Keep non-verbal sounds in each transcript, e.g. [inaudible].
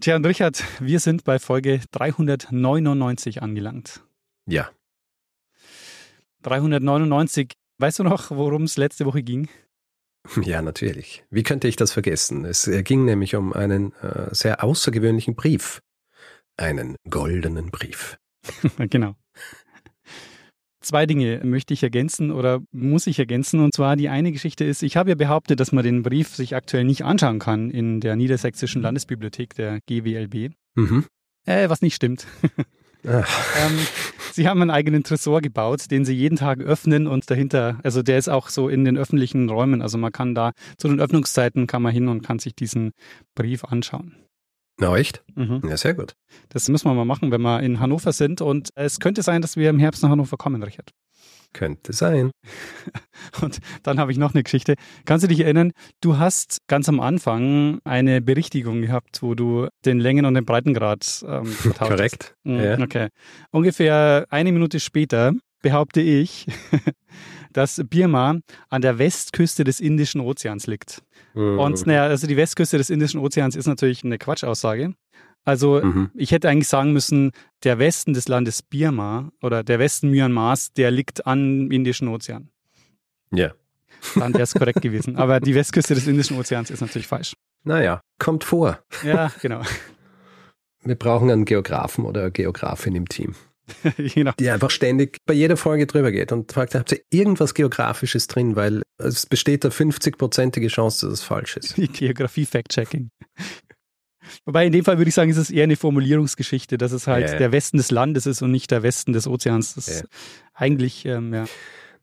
Tja, und Richard, wir sind bei Folge 399 angelangt. Ja. 399. Weißt du noch, worum es letzte Woche ging? Ja, natürlich. Wie könnte ich das vergessen? Es äh, ging nämlich um einen äh, sehr außergewöhnlichen Brief. Einen goldenen Brief. [laughs] genau. Zwei Dinge möchte ich ergänzen oder muss ich ergänzen. Und zwar die eine Geschichte ist, ich habe ja behauptet, dass man den Brief sich aktuell nicht anschauen kann in der Niedersächsischen Landesbibliothek der GWLB. Mhm. Äh, was nicht stimmt. [laughs] ähm, sie haben einen eigenen Tresor gebaut, den sie jeden Tag öffnen und dahinter, also der ist auch so in den öffentlichen Räumen. Also man kann da zu den Öffnungszeiten kann man hin und kann sich diesen Brief anschauen. Na, echt? Mhm. Ja, sehr gut. Das müssen wir mal machen, wenn wir in Hannover sind. Und es könnte sein, dass wir im Herbst nach Hannover kommen, Richard. Könnte sein. [laughs] Und dann habe ich noch eine Geschichte. Kannst du dich erinnern, du hast ganz am Anfang eine Berichtigung gehabt, wo du den Längen- und den Breitengrad ähm, [laughs] Korrekt. Mhm, ja. Okay. Ungefähr eine Minute später behaupte ich, [laughs] dass Birma an der Westküste des Indischen Ozeans liegt. Mhm. Und naja, also die Westküste des Indischen Ozeans ist natürlich eine Quatschaussage. Also mhm. ich hätte eigentlich sagen müssen, der Westen des Landes Birma oder der Westen Myanmars, der liegt am Indischen Ozean. Ja. Dann wäre es korrekt gewesen. Aber die Westküste des Indischen Ozeans ist natürlich falsch. Naja, kommt vor. Ja, genau. Wir brauchen einen Geografen oder eine Geografin im Team. [laughs] genau. Die einfach ständig bei jeder Folge drüber geht und fragt, habt ihr irgendwas Geografisches drin? Weil es besteht da 50-prozentige Chance, dass es falsch ist. [laughs] Geografie-Fact-Checking. Wobei in dem Fall würde ich sagen, ist es eher eine Formulierungsgeschichte, dass es halt ja, der Westen des Landes ist und nicht der Westen des Ozeans. Das ist eigentlich, ähm, ja.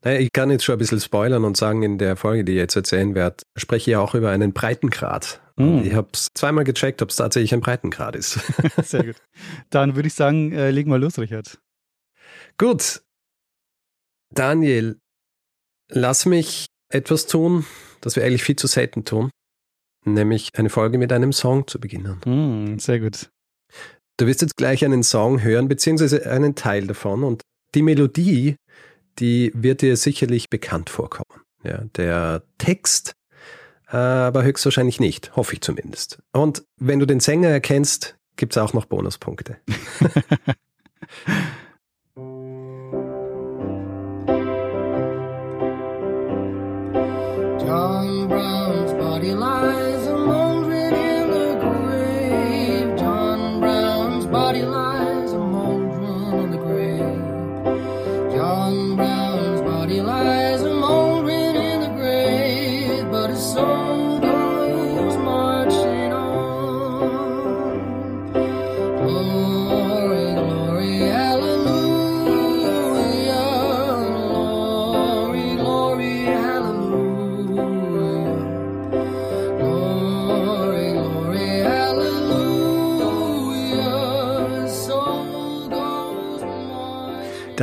Naja, ich kann jetzt schon ein bisschen spoilern und sagen, in der Folge, die ich jetzt erzählen werde, spreche ich ja auch über einen Breitengrad. Mm. Ich habe es zweimal gecheckt, ob es tatsächlich ein Breitengrad ist. [laughs] Sehr gut. Dann würde ich sagen, äh, legen wir los, Richard. Gut. Daniel, lass mich etwas tun, das wir eigentlich viel zu selten tun, nämlich eine Folge mit einem Song zu beginnen. Mm, sehr gut. Du wirst jetzt gleich einen Song hören, beziehungsweise einen Teil davon und die Melodie, die wird dir sicherlich bekannt vorkommen. Ja, der Text aber höchstwahrscheinlich nicht, hoffe ich zumindest. Und wenn du den Sänger erkennst, gibt es auch noch Bonuspunkte. [laughs] John Brown's body lies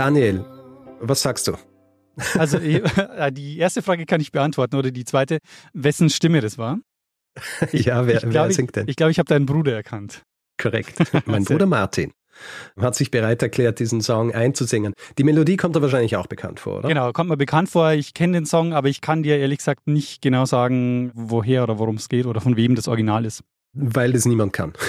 Daniel, was sagst du? Also [laughs] äh, die erste Frage kann ich beantworten oder die zweite, wessen Stimme das war? Ich, [laughs] ja, wer, ich glaub, wer singt denn? Ich, ich glaube, ich habe deinen Bruder erkannt. Korrekt. [laughs] Mein Bruder Martin hat sich bereit erklärt, diesen Song einzusingen. Die Melodie kommt da wahrscheinlich auch bekannt vor, oder? Genau, kommt mir bekannt vor. Ich kenne den Song, aber ich kann dir ehrlich gesagt nicht genau sagen, woher oder worum es geht oder von wem das Original ist. Weil das niemand kann. [laughs]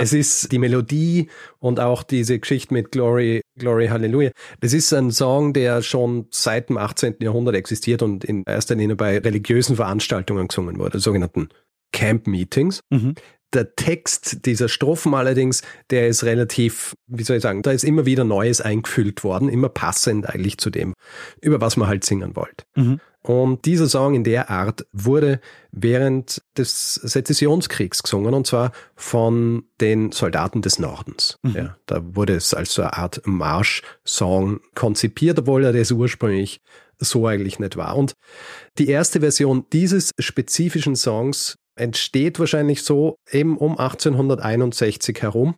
Es ist die Melodie und auch diese Geschichte mit Glory, Glory, Hallelujah. Das ist ein Song, der schon seit dem 18. Jahrhundert existiert und in erster Linie bei religiösen Veranstaltungen gesungen wurde, sogenannten Camp Meetings. Mhm. Der Text dieser Strophen allerdings, der ist relativ, wie soll ich sagen, da ist immer wieder Neues eingefüllt worden, immer passend eigentlich zu dem, über was man halt singen wollte. Mhm. Und dieser Song in der Art wurde während des Sezessionskriegs gesungen und zwar von den Soldaten des Nordens. Mhm. Ja, da wurde es als so eine Art Marsch-Song konzipiert, obwohl er das ursprünglich so eigentlich nicht war. Und die erste Version dieses spezifischen Songs entsteht wahrscheinlich so eben um 1861 herum,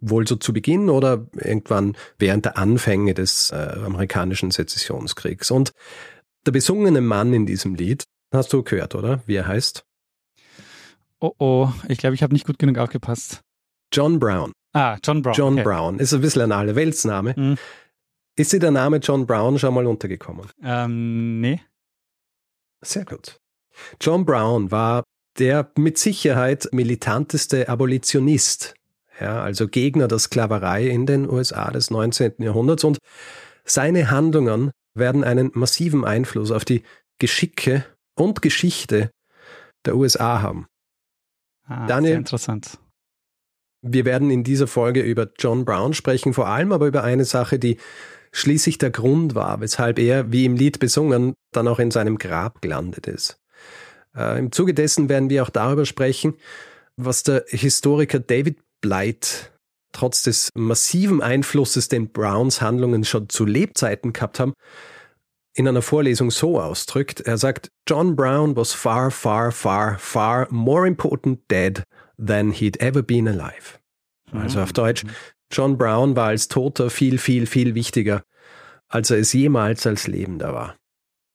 wohl so zu Beginn oder irgendwann während der Anfänge des äh, amerikanischen Sezessionskriegs. Und der besungene Mann in diesem Lied, hast du gehört, oder? Wie er heißt? Oh oh, ich glaube, ich habe nicht gut genug aufgepasst. John Brown. Ah, John Brown. John okay. Brown. Ist ein bisschen ein Allerweltsname. Mhm. Ist dir der Name John Brown schon mal untergekommen? Ähm, nee. Sehr gut. John Brown war der mit Sicherheit militanteste Abolitionist, ja, also Gegner der Sklaverei in den USA des 19. Jahrhunderts und seine Handlungen werden einen massiven Einfluss auf die Geschicke und Geschichte der USA haben. Ah, Daniel? Sehr interessant. Wir werden in dieser Folge über John Brown sprechen, vor allem aber über eine Sache, die schließlich der Grund war, weshalb er, wie im Lied besungen, dann auch in seinem Grab gelandet ist. Äh, Im Zuge dessen werden wir auch darüber sprechen, was der Historiker David Blight trotz des massiven Einflusses, den Browns Handlungen schon zu Lebzeiten gehabt haben, in einer Vorlesung so ausdrückt. Er sagt, John Brown was far, far, far, far more important dead than he'd ever been alive. Also auf Deutsch, John Brown war als Toter viel, viel, viel wichtiger, als er es jemals als Lebender war.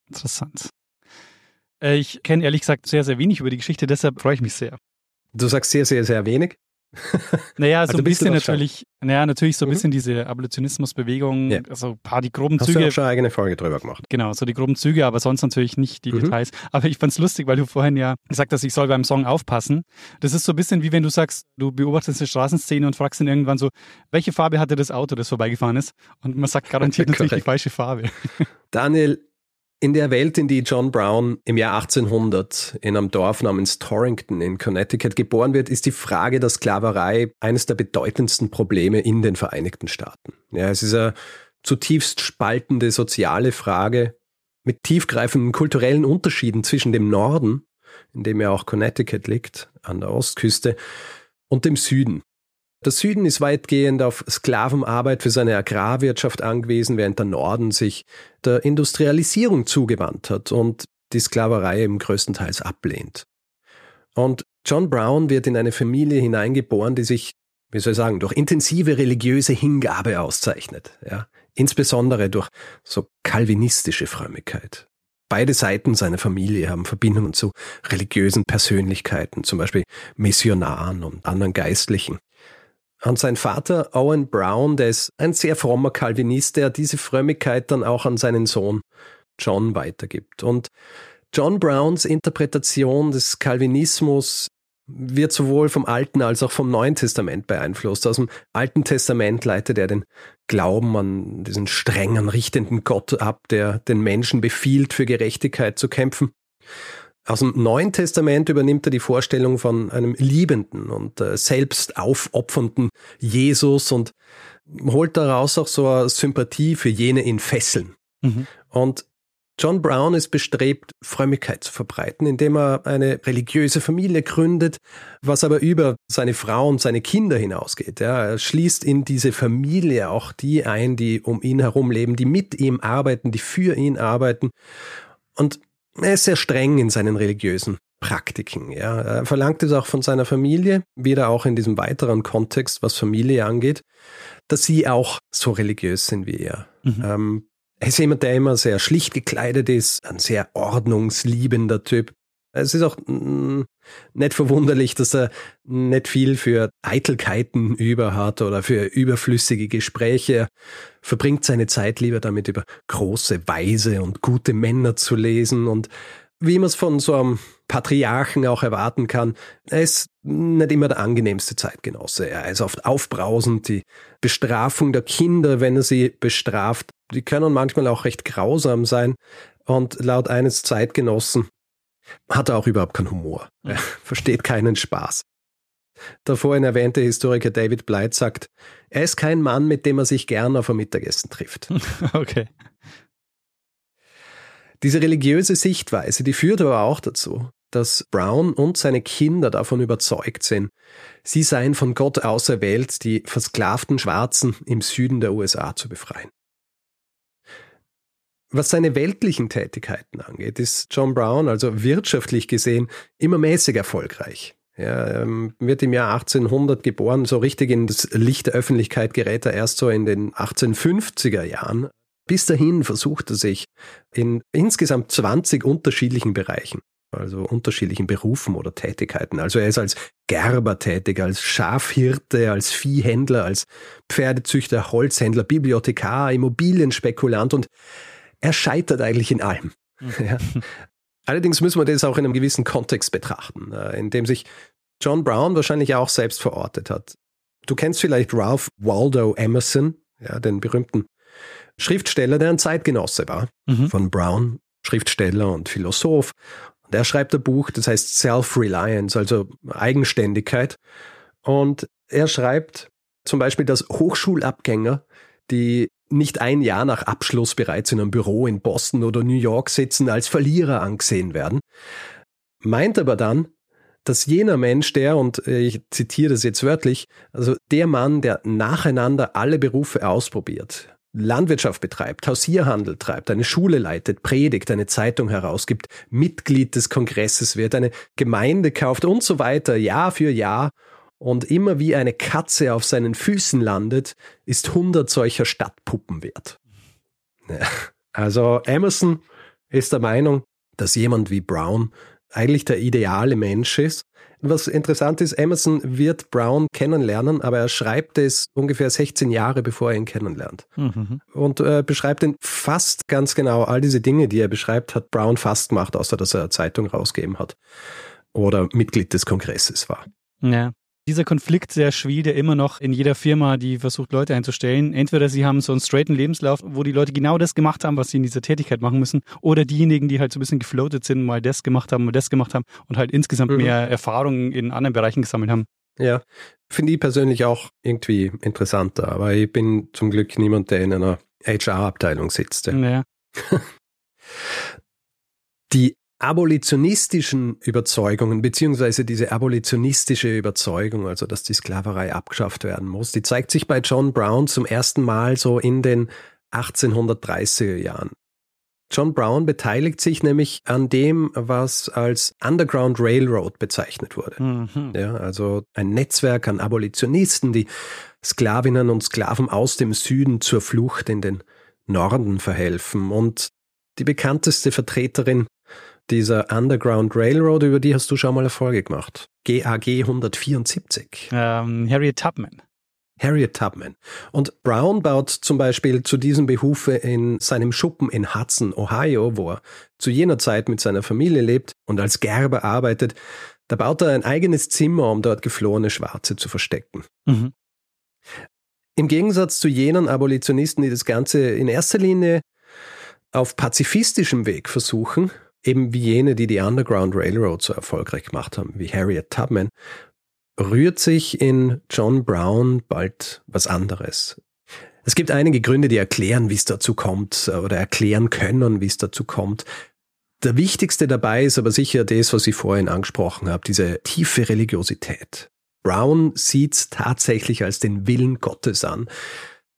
Interessant. Äh, Ich kenne ehrlich gesagt sehr, sehr wenig über die Geschichte, deshalb freue ich mich sehr. Du sagst sehr, sehr, sehr wenig. [laughs] Naja, so Also ein bist du bisschen natürlich, naja, natürlich so ein Mhm. bisschen diese Abolitionismusbewegung, Ja. also ein paar die groben Hast du Züge, auch schon eine eigene Folge drüber gemacht? genau, so die groben Züge, aber sonst natürlich nicht die Mhm. Details. Aber ich fand's lustig, weil du vorhin ja gesagt hast, ich soll beim Song aufpassen. Das ist so ein bisschen wie wenn du sagst, du beobachtest eine Straßenszene und fragst dann irgendwann so, welche Farbe hatte das Auto, das vorbeigefahren ist? Und man sagt garantiert [laughs] natürlich die falsche Farbe. Daniel, in der Welt, in die John Brown im Jahr 1800 in einem Dorf namens Torrington in Connecticut geboren wird, ist die Frage der Sklaverei eines der bedeutendsten Probleme in den Vereinigten Staaten. Ja, es ist eine zutiefst spaltende soziale Frage mit tiefgreifenden kulturellen Unterschieden zwischen dem Norden, in dem ja auch Connecticut liegt, an der Ostküste, und dem Süden. Der Süden ist weitgehend auf Sklavenarbeit für seine Agrarwirtschaft angewiesen, während der Norden sich der Industrialisierung zugewandt hat und die Sklaverei eben größtenteils ablehnt. Und John Brown wird in eine Familie hineingeboren, die sich, wie soll ich sagen, durch intensive religiöse Hingabe auszeichnet. Ja? Insbesondere durch so kalvinistische Frömmigkeit. Beide Seiten seiner Familie haben Verbindungen zu religiösen Persönlichkeiten, zum Beispiel Missionaren und anderen Geistlichen. Und sein Vater Owen Brown, der ist ein sehr frommer Calvinist, der diese Frömmigkeit dann auch an seinen Sohn John weitergibt. Und John Browns Interpretation des Calvinismus wird sowohl vom Alten als auch vom Neuen Testament beeinflusst. Aus dem Alten Testament leitet er den Glauben an diesen strengen, richtenden Gott ab, der den Menschen befiehlt, für Gerechtigkeit zu kämpfen. Aus dem Neuen Testament übernimmt er die Vorstellung von einem liebenden und äh, selbst aufopfernden Jesus und holt daraus auch so eine Sympathie für jene in Fesseln. Mhm. Und John Brown ist bestrebt, Frömmigkeit zu verbreiten, indem er eine religiöse Familie gründet, was aber über seine Frau und seine Kinder hinausgeht. Ja, er schließt in diese Familie auch die ein, die um ihn herum leben, die mit ihm arbeiten, die für ihn arbeiten. Und er ist sehr streng in seinen religiösen Praktiken. Ja. Er verlangt es auch von seiner Familie, wieder auch in diesem weiteren Kontext, was Familie angeht, dass sie auch so religiös sind wie er. Mhm. Ähm, er ist jemand, der immer sehr schlicht gekleidet ist, ein sehr ordnungsliebender Typ. Es ist auch mm, nicht verwunderlich, dass er nicht viel für Eitelkeiten über hat oder für überflüssige Gespräche. Er verbringt seine Zeit lieber damit, über große, weise und gute Männer zu lesen und wie man es von so einem Patriarchen auch erwarten kann, er ist nicht immer der angenehmste Zeitgenosse. Er ist oft aufbrausend. Die Bestrafung der Kinder, wenn er sie bestraft, die können manchmal auch recht grausam sein. Und laut eines Zeitgenossen hat er auch überhaupt keinen Humor. Er [laughs] versteht keinen Spaß. Der vorhin erwähnte Historiker David Blight sagt, er ist kein Mann, mit dem er sich gern auf ein Mittagessen trifft. [laughs] Okay. Diese religiöse Sichtweise, die führt aber auch dazu, dass Brown und seine Kinder davon überzeugt sind, sie seien von Gott auserwählt, die versklavten Schwarzen im Süden der USA zu befreien. Was seine weltlichen Tätigkeiten angeht, ist John Brown, also wirtschaftlich gesehen, immer mäßig erfolgreich. Er ähm, wird im Jahr 1800 geboren, so richtig in das Licht der Öffentlichkeit gerät er erst so in den 1850er Jahren. Bis dahin versucht er sich in insgesamt 20 unterschiedlichen Bereichen, also unterschiedlichen Berufen oder Tätigkeiten. Also er ist als Gerber tätig, als Schafhirte, als Viehhändler, als Pferdezüchter, Holzhändler, Bibliothekar, Immobilienspekulant und er scheitert eigentlich in allem. Ja. Allerdings müssen wir das auch in einem gewissen Kontext betrachten, äh, in dem sich John Brown wahrscheinlich auch selbst verortet hat. Du kennst vielleicht Ralph Waldo Emerson, ja, den berühmten Schriftsteller, der ein Zeitgenosse war mhm. von Brown, Schriftsteller und Philosoph. Und er schreibt ein Buch, das heißt Self-Reliance, also Eigenständigkeit. Und er schreibt zum Beispiel, dass Hochschulabgänger, die nicht ein Jahr nach Abschluss bereits in einem Büro in Boston oder New York sitzen, als Verlierer angesehen werden. Meint aber dann, dass jener Mensch, der, und äh, ich zitiere das jetzt wörtlich, also der Mann, der nacheinander alle Berufe ausprobiert, Landwirtschaft betreibt, Hausierhandel treibt, eine Schule leitet, predigt, eine Zeitung herausgibt, Mitglied des Kongresses wird, eine Gemeinde kauft und so weiter, Jahr für Jahr und immer wie eine Katze auf seinen Füßen landet, ist hundert solcher Stadtpuppen wert. Also Emerson ist der Meinung, dass jemand wie Brown eigentlich der ideale Mensch ist. Was interessant ist, Emerson wird Brown kennenlernen, aber er schreibt es ungefähr 16 Jahre, bevor er ihn kennenlernt. Mhm. Und äh, beschreibt ihn fast ganz genau. All diese Dinge, die er beschreibt, hat Brown fast gemacht, außer dass er eine Zeitung rausgegeben hat oder Mitglied des Kongresses war. Ja dieser Konflikt sehr schwierig, der immer noch in jeder Firma, die versucht, Leute einzustellen. Entweder sie haben so einen straighten Lebenslauf, wo die Leute genau das gemacht haben, was sie in dieser Tätigkeit machen müssen, oder diejenigen, die halt so ein bisschen gefloatet sind, mal das gemacht haben, mal das gemacht haben und halt insgesamt mhm. mehr Erfahrungen in anderen Bereichen gesammelt haben. Ja, finde ich persönlich auch irgendwie interessanter, aber ich bin zum Glück niemand, der in einer HR-Abteilung sitzt. Ja. [laughs] Die abolitionistischen Überzeugungen, beziehungsweise diese abolitionistische Überzeugung, also dass die Sklaverei abgeschafft werden muss, die zeigt sich bei John Brown zum ersten Mal so in den 1830er Jahren. John Brown beteiligt sich nämlich an dem, was als Underground Railroad bezeichnet wurde. Mhm. Ja, also ein Netzwerk an Abolitionisten, die Sklavinnen und Sklaven aus dem Süden zur Flucht in den Norden verhelfen. Und die bekannteste Vertreterin dieser Underground Railroad, über die hast du schon mal eine Folge gemacht. GAG 174. Ähm, Harriet Tubman. Harriet Tubman. Und Brown baut zum Beispiel zu diesem Behufe in seinem Schuppen in Hudson, Ohio, wo er zu jener Zeit mit seiner Familie lebt und als Gerber arbeitet. Da baut er ein eigenes Zimmer, um dort geflohene Schwarze zu verstecken. Mhm. Im Gegensatz zu jenen Abolitionisten, die das Ganze in erster Linie auf pazifistischem Weg versuchen, eben wie jene, die die Underground Railroad so erfolgreich gemacht haben, wie Harriet Tubman, rührt sich in John Brown bald was anderes. Es gibt einige Gründe, die erklären, wie es dazu kommt oder erklären können, wie es dazu kommt. Der wichtigste dabei ist aber sicher das, was ich vorhin angesprochen habe, diese tiefe Religiosität. Brown sieht es tatsächlich als den Willen Gottes an,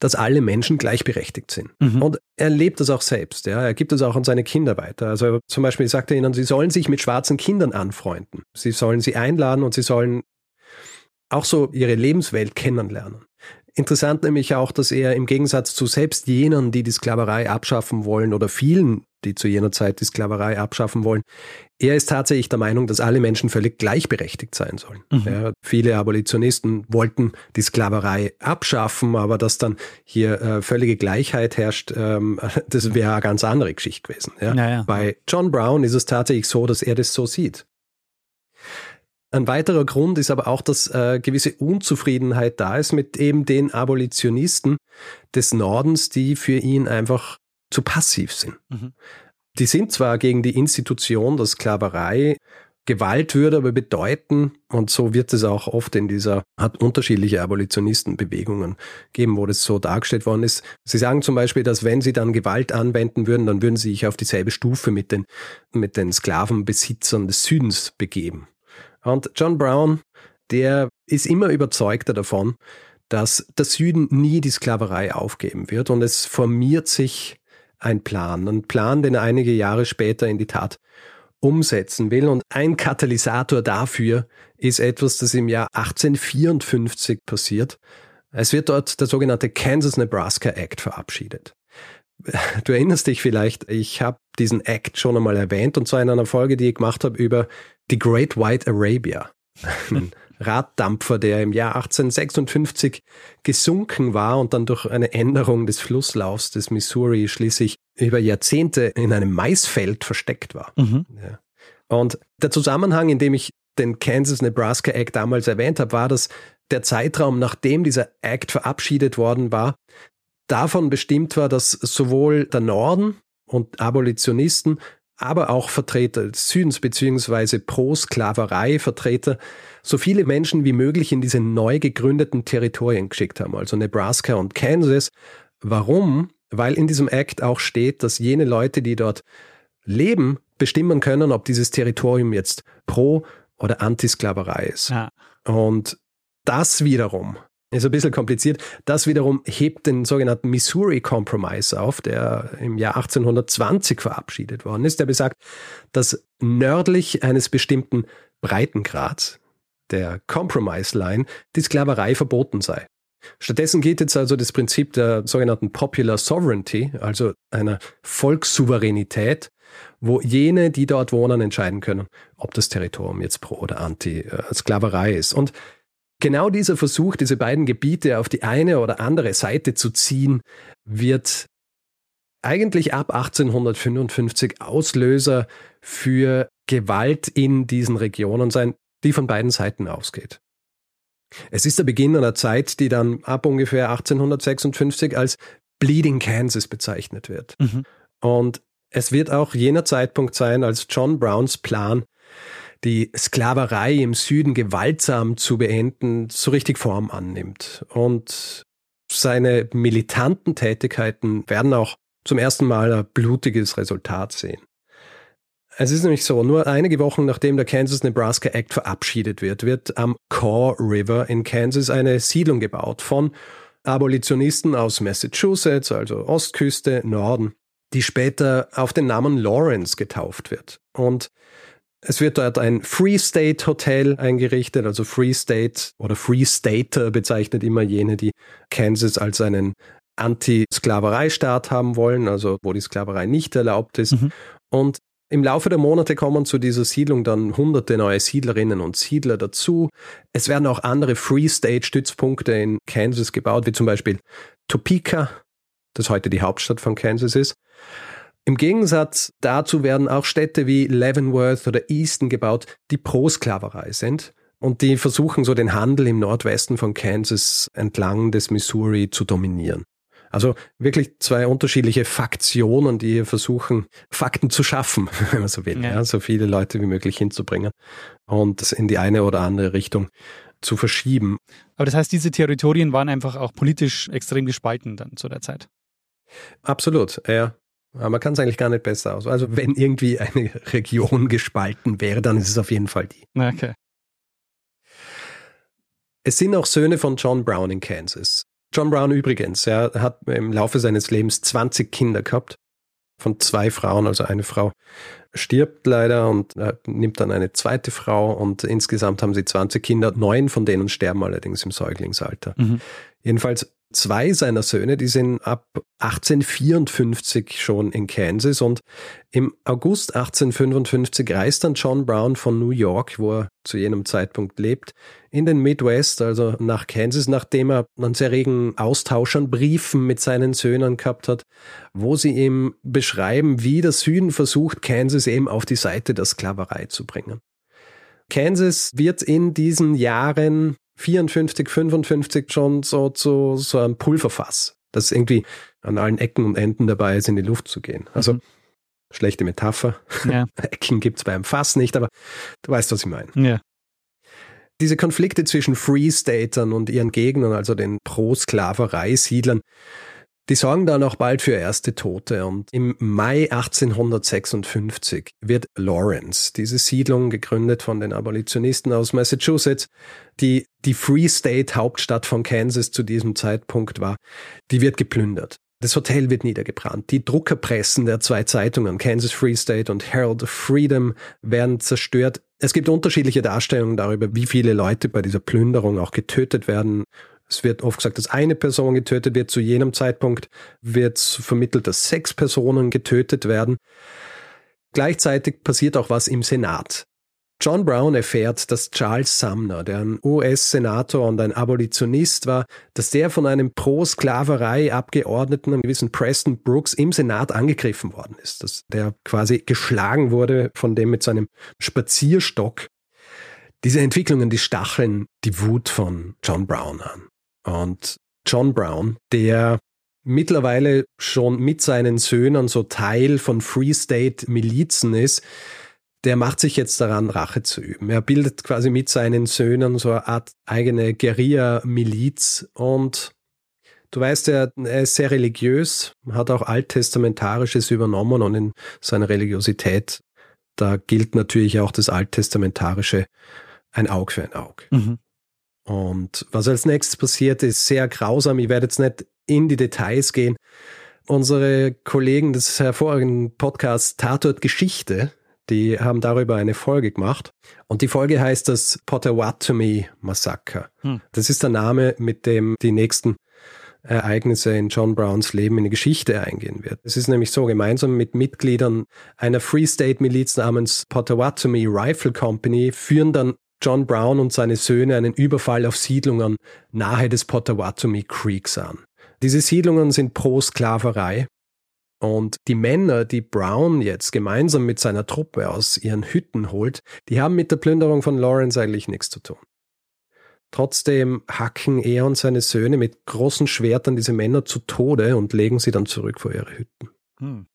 dass alle Menschen gleichberechtigt sind. Mhm. Und er lebt das auch selbst. Ja. Er gibt es auch an seine Kinder weiter. Also zum Beispiel sagt er ihnen, sie sollen sich mit schwarzen Kindern anfreunden. Sie sollen sie einladen und sie sollen auch so ihre Lebenswelt kennenlernen. Interessant nämlich auch, dass er im Gegensatz zu selbst jenen, die die Sklaverei abschaffen wollen oder vielen, die zu jener Zeit die Sklaverei abschaffen wollen, er ist tatsächlich der Meinung, dass alle Menschen völlig gleichberechtigt sein sollen. Mhm. Ja, viele Abolitionisten wollten die Sklaverei abschaffen, aber dass dann hier äh, völlige Gleichheit herrscht, ähm, [laughs] das wäre eine ganz andere Geschichte gewesen. Ja? Naja. Bei John Brown ist es tatsächlich so, dass er das so sieht. Ein weiterer Grund ist aber auch, dass äh, gewisse Unzufriedenheit da ist mit eben den Abolitionisten des Nordens, die für ihn einfach zu passiv sind. Mhm. Die sind zwar gegen die Institution der Sklaverei, Gewalt würde aber bedeuten, und so wird es auch oft in dieser, hat unterschiedliche Abolitionistenbewegungen geben, wo das so dargestellt worden ist. Sie sagen zum Beispiel, dass wenn sie dann Gewalt anwenden würden, dann würden sie sich auf dieselbe Stufe mit den, mit den Sklavenbesitzern des Südens begeben. Und John Brown, der ist immer überzeugter davon, dass der Süden nie die Sklaverei aufgeben wird und es formiert sich ein Plan, ein Plan, den er einige Jahre später in die Tat umsetzen will. Und ein Katalysator dafür ist etwas, das im Jahr 1854 passiert. Es wird dort der sogenannte Kansas-Nebraska Act verabschiedet. [laughs] Du erinnerst dich vielleicht, ich habe diesen Act schon einmal erwähnt und zwar in einer Folge, die ich gemacht habe über die Great White Arabia. [laughs] Raddampfer, der im Jahr 1856 gesunken war und dann durch eine Änderung des Flusslaufs des Missouri schließlich über Jahrzehnte in einem Maisfeld versteckt war. Mhm. Ja. Und der Zusammenhang, in dem ich den Kansas-Nebraska Act damals erwähnt habe, war, dass der Zeitraum, nachdem dieser Act verabschiedet worden war, davon bestimmt war, dass sowohl der Norden und Abolitionisten, aber auch Vertreter des Südens beziehungsweise Pro-Sklaverei-Vertreter so viele Menschen wie möglich in diese neu gegründeten Territorien geschickt haben, also Nebraska und Kansas. Warum? Weil in diesem Act auch steht, dass jene Leute, die dort leben, bestimmen können, ob dieses Territorium jetzt pro oder Antisklaverei ist. Ja. Und das wiederum ist ein bisschen kompliziert. Das wiederum hebt den sogenannten Missouri Compromise auf, der im Jahr 1820 verabschiedet worden ist. Der besagt, dass nördlich eines bestimmten Breitengrads, der Compromise Line, die Sklaverei verboten sei. Stattdessen geht jetzt also das Prinzip der sogenannten Popular Sovereignty, also einer Volkssouveränität, wo jene, die dort wohnen, entscheiden können, ob das Territorium jetzt pro oder anti-Sklaverei ist. Und genau dieser Versuch, diese beiden Gebiete auf die eine oder andere Seite zu ziehen, wird eigentlich ab 1855 Auslöser für Gewalt in diesen Regionen sein, die von beiden Seiten ausgeht. Es ist der Beginn einer Zeit, die dann ab ungefähr 1856 als Bleeding Kansas bezeichnet wird. Mhm. Und es wird auch jener Zeitpunkt sein, als John Browns Plan, die Sklaverei im Süden gewaltsam zu beenden, so richtig Form annimmt. Und seine militanten Tätigkeiten werden auch zum ersten Mal ein blutiges Resultat sehen. Es ist nämlich so, nur einige Wochen nachdem der Kansas-Nebraska Act verabschiedet wird, wird am Kaw River in Kansas eine Siedlung gebaut von Abolitionisten aus Massachusetts, also Ostküste, Norden, die später auf den Namen Lawrence getauft wird. Und es wird dort ein Free State Hotel eingerichtet, also Free State oder Free Stater bezeichnet immer jene, die Kansas als einen Anti-Sklaverei-Staat haben wollen, also wo die Sklaverei nicht erlaubt ist. Mhm. Und im Laufe der Monate kommen zu dieser Siedlung dann hunderte neue Siedlerinnen und Siedler dazu. Es werden auch andere Free State Stützpunkte in Kansas gebaut, wie zum Beispiel Topeka, das heute die Hauptstadt von Kansas ist. Im Gegensatz dazu werden auch Städte wie Leavenworth oder Easton gebaut, die pro Sklaverei sind und die versuchen so den Handel im Nordwesten von Kansas entlang des Missouri zu dominieren. Also wirklich zwei unterschiedliche Faktionen, die hier versuchen, Fakten zu schaffen, [laughs] wenn man so will, Ja. ja. so viele Leute wie möglich hinzubringen und es in die eine oder andere Richtung zu verschieben. Aber das heißt, diese Territorien waren einfach auch politisch extrem gespalten dann zu der Zeit. Absolut, ja. Aber man kann es eigentlich gar nicht besser aus. Also wenn irgendwie eine [laughs] Region gespalten wäre, dann ist es auf jeden Fall die. Okay. Es sind auch Söhne von John Brown in Kansas. John Brown übrigens, er hat im Laufe seines Lebens 20 Kinder gehabt. Von zwei Frauen, also eine Frau stirbt leider und nimmt dann eine zweite Frau und insgesamt haben sie 20 Kinder. Neun von denen sterben allerdings im Säuglingsalter. Mhm. Jedenfalls zwei seiner Söhne, die sind ab 1854 schon in Kansas und im August 1855 reist dann John Brown von New York, wo er zu jenem Zeitpunkt lebt, in den Midwest, also nach Kansas, nachdem er einen sehr regen Austausch an Briefen mit seinen Söhnen gehabt hat, wo sie ihm beschreiben, wie der Süden versucht, Kansas eben auf die Seite der Sklaverei zu bringen. Kansas wird in diesen Jahren 54, 55 schon so zu so einem Pulverfass, das irgendwie an allen Ecken und Enden dabei ist, in die Luft zu gehen. Also Mhm. schlechte Metapher. Ja. [laughs] Ecken gibt's beim Fass nicht, aber du weißt, was ich meine. ja. Diese Konflikte zwischen Free Statern und ihren Gegnern, also den Pro-Sklaverei-Siedlern, die sorgen dann auch bald für erste Tote. Und im Mai 1856 wird Lawrence, diese Siedlung gegründet von den Abolitionisten aus Massachusetts, die die Free State Hauptstadt von Kansas zu diesem Zeitpunkt war, die wird geplündert. Das Hotel wird niedergebrannt. Die Druckerpressen der zwei Zeitungen, Kansas Free State und Herald of Freedom, werden zerstört. Es gibt unterschiedliche Darstellungen darüber, wie viele Leute bei dieser Plünderung auch getötet werden. Es wird oft gesagt, dass eine Person getötet wird. Zu jenem Zeitpunkt wird vermittelt, dass sechs Personen getötet werden. Gleichzeitig passiert auch was im Senat. John Brown erfährt, dass Charles Sumner, der ein US-Senator und ein Abolitionist war, dass der von einem Pro-Sklaverei-Abgeordneten, einem gewissen Preston Brooks, im Senat angegriffen worden ist. Dass der quasi geschlagen wurde von dem mit seinem Spazierstock. Diese Entwicklungen, die stacheln die Wut von John Brown an. Und John Brown, der mittlerweile schon mit seinen Söhnen so Teil von Free State Milizen ist, der macht sich jetzt daran, Rache zu üben. Er bildet quasi mit seinen Söhnen so eine Art eigene Guerilla-Miliz und du weißt, er, ist sehr religiös, hat auch Alttestamentarisches übernommen und in seiner Religiosität, da gilt natürlich auch das Alttestamentarische ein Auge für ein Auge. Mhm. Und was als nächstes passiert, ist sehr grausam. Ich werde jetzt nicht in die Details gehen. Unsere Kollegen des hervorragenden Podcasts Tatort Geschichte die haben darüber eine Folge gemacht. Und die Folge heißt das Potawatomi Massaker. Hm. Das ist der Name, mit dem die nächsten Ereignisse in John Browns Leben in die Geschichte eingehen wird. Es ist nämlich so, gemeinsam mit Mitgliedern einer Free State Miliz namens Potawatomi Rifle Company führen dann John Brown und seine Söhne einen Überfall auf Siedlungen nahe des Potawatomi Creeks an. Diese Siedlungen sind pro Sklaverei und die Männer, die Brown jetzt gemeinsam mit seiner Truppe aus ihren Hütten holt, die haben mit der Plünderung von Lawrence eigentlich nichts zu tun. Trotzdem hacken er und seine Söhne mit großen Schwertern diese Männer zu Tode und legen sie dann zurück vor ihre Hütten. Hm.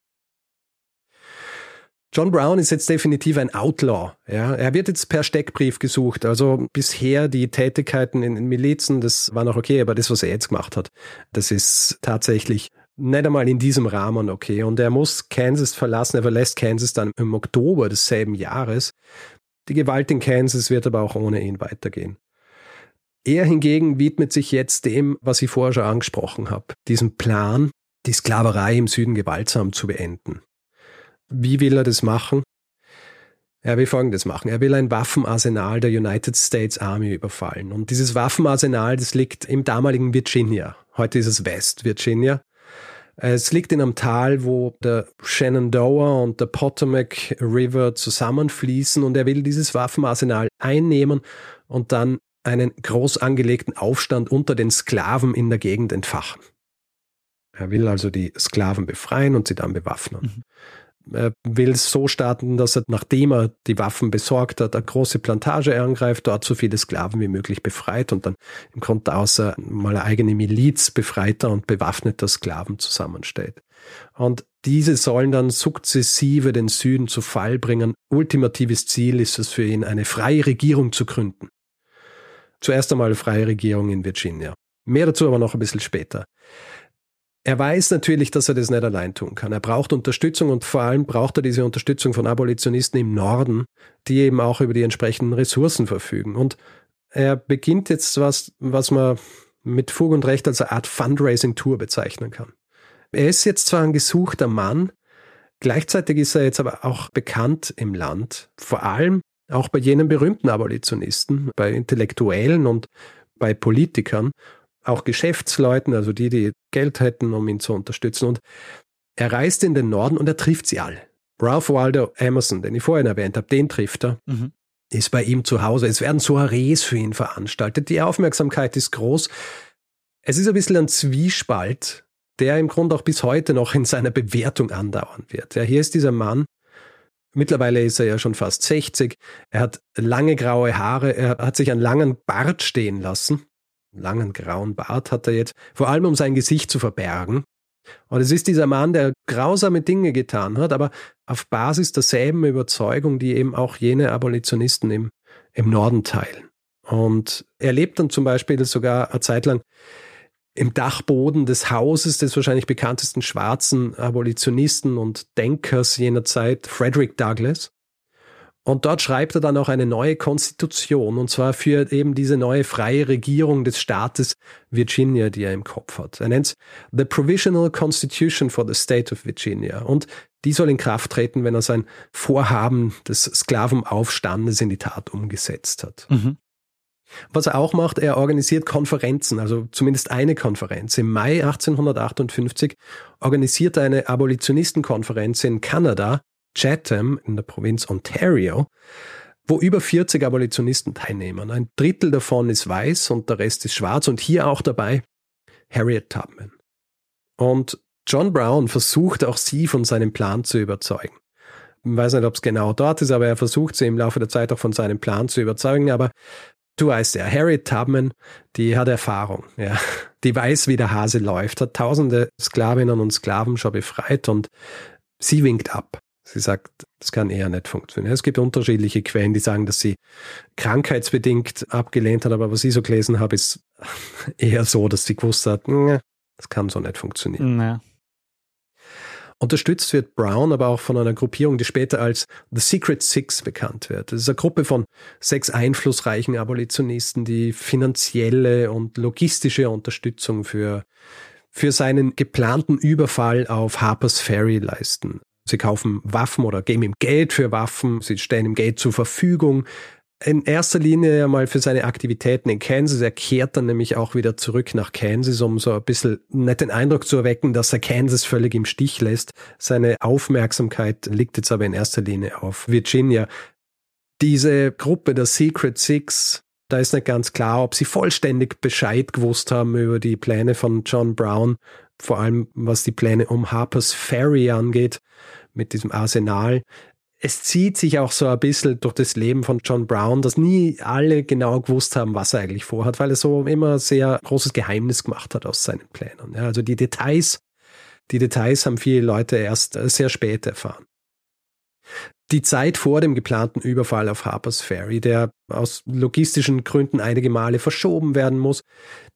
John Brown ist jetzt definitiv ein Outlaw. Ja, er wird jetzt per Steckbrief gesucht. Also bisher die Tätigkeiten in den Milizen, das war noch okay, aber das, was er jetzt gemacht hat, das ist tatsächlich nicht einmal in diesem Rahmen okay. Und er muss Kansas verlassen. Er verlässt Kansas dann im Oktober desselben Jahres. Die Gewalt in Kansas wird aber auch ohne ihn weitergehen. Er hingegen widmet sich jetzt dem, was ich vorher schon angesprochen habe, diesem Plan, die Sklaverei im Süden gewaltsam zu beenden. Wie will er das machen? Er will Folgendes machen. Er will ein Waffenarsenal der United States Army überfallen. Und dieses Waffenarsenal, das liegt im damaligen Virginia. Heute ist es West Virginia. Es liegt in einem Tal, wo der Shenandoah und der Potomac River zusammenfließen und er will dieses Waffenarsenal einnehmen und dann einen groß angelegten Aufstand unter den Sklaven in der Gegend entfachen. Er will also die Sklaven befreien und sie dann bewaffnen. Mhm. Er will so starten, dass er, nachdem er die Waffen besorgt hat, eine große Plantage angreift, dort so viele Sklaven wie möglich befreit und dann im Grunde außer mal eine eigene Miliz befreiter und bewaffneter Sklaven zusammenstellt. Und diese sollen dann sukzessive den Süden zu Fall bringen. Ultimatives Ziel ist es für ihn, eine freie Regierung zu gründen. Zuerst einmal eine freie Regierung in Virginia. Mehr dazu aber noch ein bisschen später. Er weiß natürlich, dass er das nicht allein tun kann. Er braucht Unterstützung und vor allem braucht er diese Unterstützung von Abolitionisten im Norden, die eben auch über die entsprechenden Ressourcen verfügen. Und er beginnt jetzt was, was man mit Fug und Recht als eine Art Fundraising-Tour bezeichnen kann. Er ist jetzt zwar ein gesuchter Mann, gleichzeitig ist er jetzt aber auch bekannt im Land, vor allem auch bei jenen berühmten Abolitionisten, bei Intellektuellen und bei Politikern auch Geschäftsleuten, also die, die Geld hätten, um ihn zu unterstützen. Und er reist in den Norden und er trifft sie alle. Ralph Waldo Emerson, den ich vorhin erwähnt habe, den trifft er. Mhm. Ist bei ihm zu Hause. Es werden Soirees für ihn veranstaltet. Die Aufmerksamkeit ist groß. Es ist ein bisschen ein Zwiespalt, der im Grunde auch bis heute noch in seiner Bewertung andauern wird. Ja, hier ist dieser Mann, Mittlerweile ist er ja schon fast 60. Er hat lange graue Haare. Er hat sich einen langen Bart stehen lassen langen grauen Bart hat er jetzt, vor allem um sein Gesicht zu verbergen. Und es ist dieser Mann, der grausame Dinge getan hat, aber auf Basis derselben Überzeugung, die eben auch jene Abolitionisten im, im Norden teilen. Und er lebt dann zum Beispiel sogar eine Zeit lang im Dachboden des Hauses des wahrscheinlich bekanntesten schwarzen Abolitionisten und Denkers jener Zeit, Frederick Douglass. Und dort schreibt er dann auch eine neue Konstitution, und zwar für eben diese neue freie Regierung des Staates Virginia, die er im Kopf hat. Er nennt es The Provisional Constitution for the State of Virginia. Und die soll in Kraft treten, wenn er sein Vorhaben des Sklavenaufstandes in die Tat umgesetzt hat. Mhm. Was er auch macht, er organisiert Konferenzen, also zumindest eine Konferenz. Im Mai 1858 organisiert er eine Abolitionistenkonferenz in Kanada, Chatham in der Provinz Ontario, wo über 40 Abolitionisten teilnehmen. Ein Drittel davon ist weiß und der Rest ist schwarz und hier auch dabei Harriet Tubman. Und John Brown versucht auch sie von seinem Plan zu überzeugen. Ich weiß nicht, ob es genau dort ist, aber er versucht sie im Laufe der Zeit auch von seinem Plan zu überzeugen. Aber du weißt ja, Harriet Tubman, die hat Erfahrung, ja. Die weiß, wie der Hase läuft, hat tausende Sklavinnen und Sklaven schon befreit und sie winkt ab. Sie sagt, das kann eher nicht funktionieren. Es gibt unterschiedliche Quellen, die sagen, dass sie krankheitsbedingt abgelehnt hat, aber was ich so gelesen habe, ist [laughs] eher so, dass sie gewusst hat, das kann so nicht funktionieren. Naja. Unterstützt wird Brown aber auch von einer Gruppierung, die später als The Secret Six bekannt wird. Das ist eine Gruppe von sechs einflussreichen Abolitionisten, die finanzielle und logistische Unterstützung für, für seinen geplanten Überfall auf Harper's Ferry leisten. Sie kaufen Waffen oder geben ihm Geld für Waffen, sie stellen ihm Geld zur Verfügung. In erster Linie einmal für seine Aktivitäten in Kansas. Er kehrt dann nämlich auch wieder zurück nach Kansas, um so ein bisschen nicht den Eindruck zu erwecken, dass er Kansas völlig im Stich lässt. Seine Aufmerksamkeit liegt jetzt aber in erster Linie auf Virginia. Diese Gruppe der Secret Six, da ist nicht ganz klar, ob sie vollständig Bescheid gewusst haben über die Pläne von John Brown, vor allem was die Pläne um Harper's Ferry angeht mit diesem Arsenal. Es zieht sich auch so ein bisschen durch das Leben von John Brown, dass nie alle genau gewusst haben, was er eigentlich vorhat, weil er so immer sehr großes Geheimnis gemacht hat aus seinen Plänen. Ja, also die Details, die Details haben viele Leute erst sehr spät erfahren. Die Zeit vor dem geplanten Überfall auf Harper's Ferry, der aus logistischen Gründen einige Male verschoben werden muss,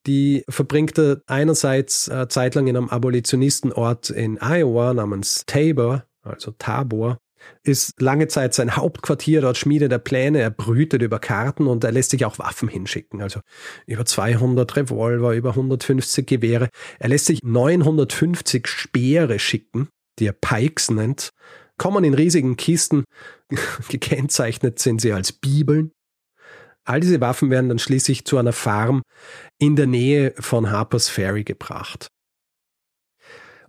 die verbringt er einerseits äh, zeitlang in einem Abolitionistenort in Iowa namens Tabor, also Tabor, ist lange Zeit sein Hauptquartier, dort schmiedet er Pläne, er brütet über Karten und er lässt sich auch Waffen hinschicken, also über 200 Revolver, über 150 Gewehre. Er lässt sich 950 Speere schicken, die er Pikes nennt, kommen in riesigen Kisten, [laughs] gekennzeichnet sind sie als Bibeln. All diese Waffen werden dann schließlich zu einer Farm in der Nähe von Harper's Ferry gebracht.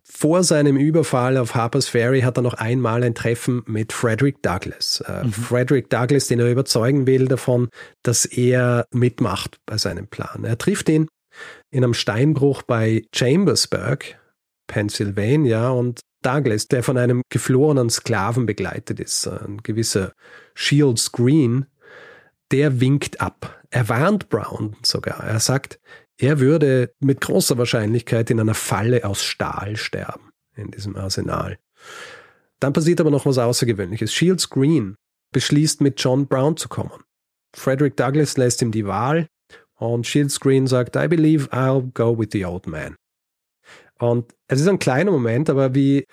Vor seinem Überfall auf Harper's Ferry hat er noch einmal ein Treffen mit Frederick Douglass. Äh, mhm. Frederick Douglass, den er überzeugen will davon, dass er mitmacht bei seinem Plan. Er trifft ihn in einem Steinbruch bei Chambersburg, Pennsylvania, und Douglas, der von einem geflohenen Sklaven begleitet ist, ein gewisser Shields Green, der winkt ab. Er warnt Brown sogar. Er sagt, er würde mit großer Wahrscheinlichkeit in einer Falle aus Stahl sterben, in diesem Arsenal. Dann passiert aber noch was Außergewöhnliches. Shields Green beschließt, mit John Brown zu kommen. Frederick Douglass lässt ihm die Wahl und Shields Green sagt, I believe I'll go with the old man. Und es ist ein kleiner Moment, aber wie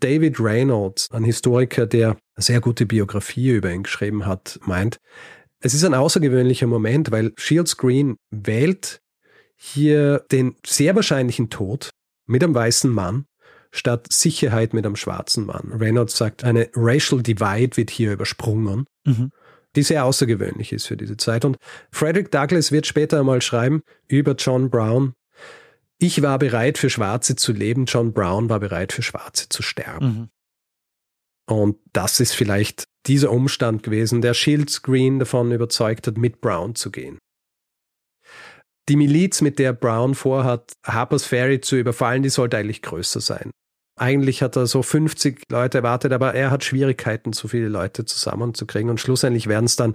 David Reynolds, ein Historiker, der eine sehr gute Biografie über ihn geschrieben hat, meint, es ist ein außergewöhnlicher Moment, weil Shields Green wählt hier den sehr wahrscheinlichen Tod mit einem weißen Mann statt Sicherheit mit einem schwarzen Mann. Reynolds sagt, eine Racial Divide wird hier übersprungen, mhm. die sehr außergewöhnlich ist für diese Zeit. Und Frederick Douglass wird später einmal schreiben über John Brown, ich war bereit für Schwarze zu leben, John Brown war bereit für Schwarze zu sterben. Mhm. Und das ist vielleicht dieser Umstand gewesen, der Shields Green davon überzeugt hat, mit Brown zu gehen. Die Miliz, mit der Brown vorhat, Harper's Ferry zu überfallen, die sollte eigentlich größer sein. Eigentlich hat er so 50 Leute erwartet, aber er hat Schwierigkeiten, so viele Leute zusammenzukriegen. Und schlussendlich werden es dann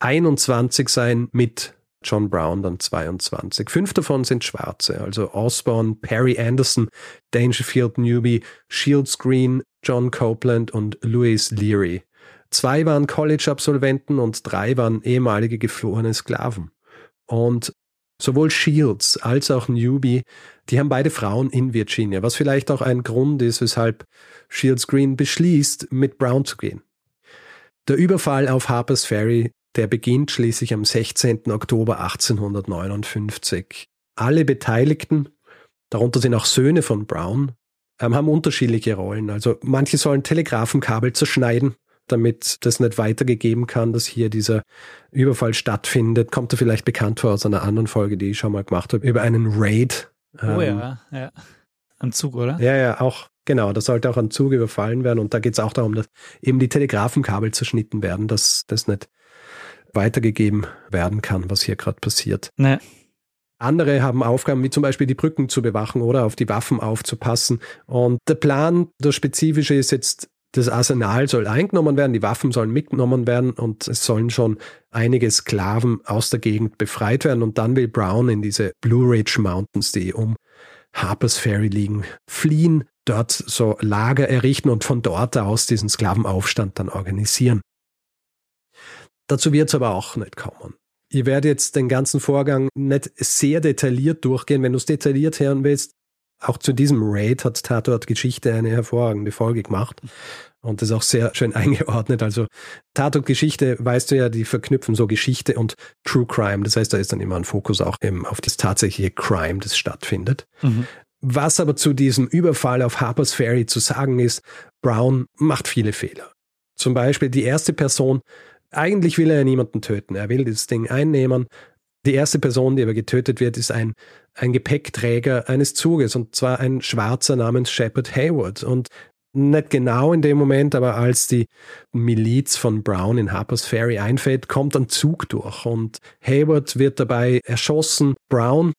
21 sein mit John Brown dann 22. Fünf davon sind Schwarze, also Osborne, Perry Anderson, Dangerfield Newby, Shields Green, John Copeland und Louis Leary. Zwei waren College-Absolventen und drei waren ehemalige geflohene Sklaven. Und Sowohl Shields als auch Newby, die haben beide Frauen in Virginia, was vielleicht auch ein Grund ist, weshalb Shields Green beschließt, mit Brown zu gehen. Der Überfall auf Harper's Ferry, der beginnt schließlich am 16. Oktober 1859. Alle Beteiligten, darunter sind auch Söhne von Brown, ähm, haben unterschiedliche Rollen. Also manche sollen Telegrafenkabel zerschneiden, damit das nicht weitergegeben kann, dass hier dieser Überfall stattfindet. Kommt er vielleicht bekannt vor aus einer anderen Folge, die ich schon mal gemacht habe, über einen Raid. Oh ja, ähm, ja. Am Zug, oder? Ja, ja, auch, genau. Da sollte auch ein Zug überfallen werden. Und da geht es auch darum, dass eben die Telegrafenkabel zerschnitten werden, dass das nicht weitergegeben werden kann, was hier gerade passiert. Nee. Andere haben Aufgaben wie zum Beispiel die Brücken zu bewachen oder auf die Waffen aufzupassen. Und der Plan, der spezifische ist jetzt, das Arsenal soll eingenommen werden, die Waffen sollen mitgenommen werden und es sollen schon einige Sklaven aus der Gegend befreit werden. Und dann will Brown in diese Blue Ridge Mountains, die um Harper's Ferry liegen, fliehen, dort so Lager errichten und von dort aus diesen Sklavenaufstand dann organisieren. Dazu wird es aber auch nicht kommen. Ihr werdet jetzt den ganzen Vorgang nicht sehr detailliert durchgehen. Wenn du es detailliert hören willst, auch zu diesem Raid hat Tatort Geschichte eine hervorragende Folge gemacht. Und das ist auch sehr schön [laughs] eingeordnet. Also Tatort Geschichte, weißt du ja, die verknüpfen so Geschichte und True Crime. Das heißt, da ist dann immer ein Fokus auch eben auf das tatsächliche Crime, das stattfindet. Mhm. Was aber zu diesem Überfall auf Harper's Ferry zu sagen ist, Brown macht viele Fehler. Zum Beispiel die erste Person, eigentlich will er ja niemanden töten. Er will das Ding einnehmen. Die erste Person, die aber getötet wird, ist ein, ein Gepäckträger eines Zuges und zwar ein Schwarzer namens Shepard Hayward. Und nicht genau in dem Moment, aber als die Miliz von Brown in Harper's Ferry einfällt, kommt ein Zug durch und Hayward wird dabei erschossen. Brown,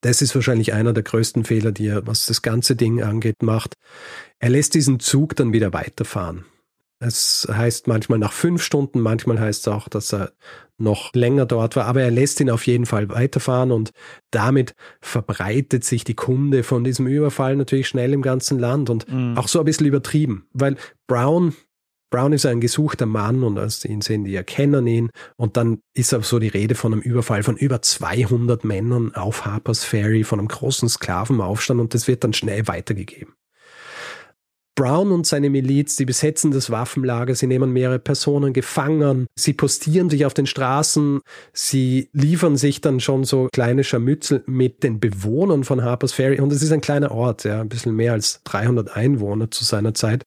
das ist wahrscheinlich einer der größten Fehler, die er, was das ganze Ding angeht, macht. Er lässt diesen Zug dann wieder weiterfahren. Es heißt manchmal nach fünf Stunden, manchmal heißt es auch, dass er noch länger dort war, aber er lässt ihn auf jeden Fall weiterfahren und damit verbreitet sich die Kunde von diesem Überfall natürlich schnell im ganzen Land und mhm. auch so ein bisschen übertrieben, weil Brown, Brown ist ein gesuchter Mann und als ihn sehen, die erkennen ihn und dann ist aber so die Rede von einem Überfall von über 200 Männern auf Harper's Ferry, von einem großen Sklavenaufstand und das wird dann schnell weitergegeben. Brown und seine Miliz, die besetzen das Waffenlager, sie nehmen mehrere Personen gefangen, sie postieren sich auf den Straßen, sie liefern sich dann schon so kleine Scharmützel mit den Bewohnern von Harper's Ferry und es ist ein kleiner Ort, ja, ein bisschen mehr als 300 Einwohner zu seiner Zeit.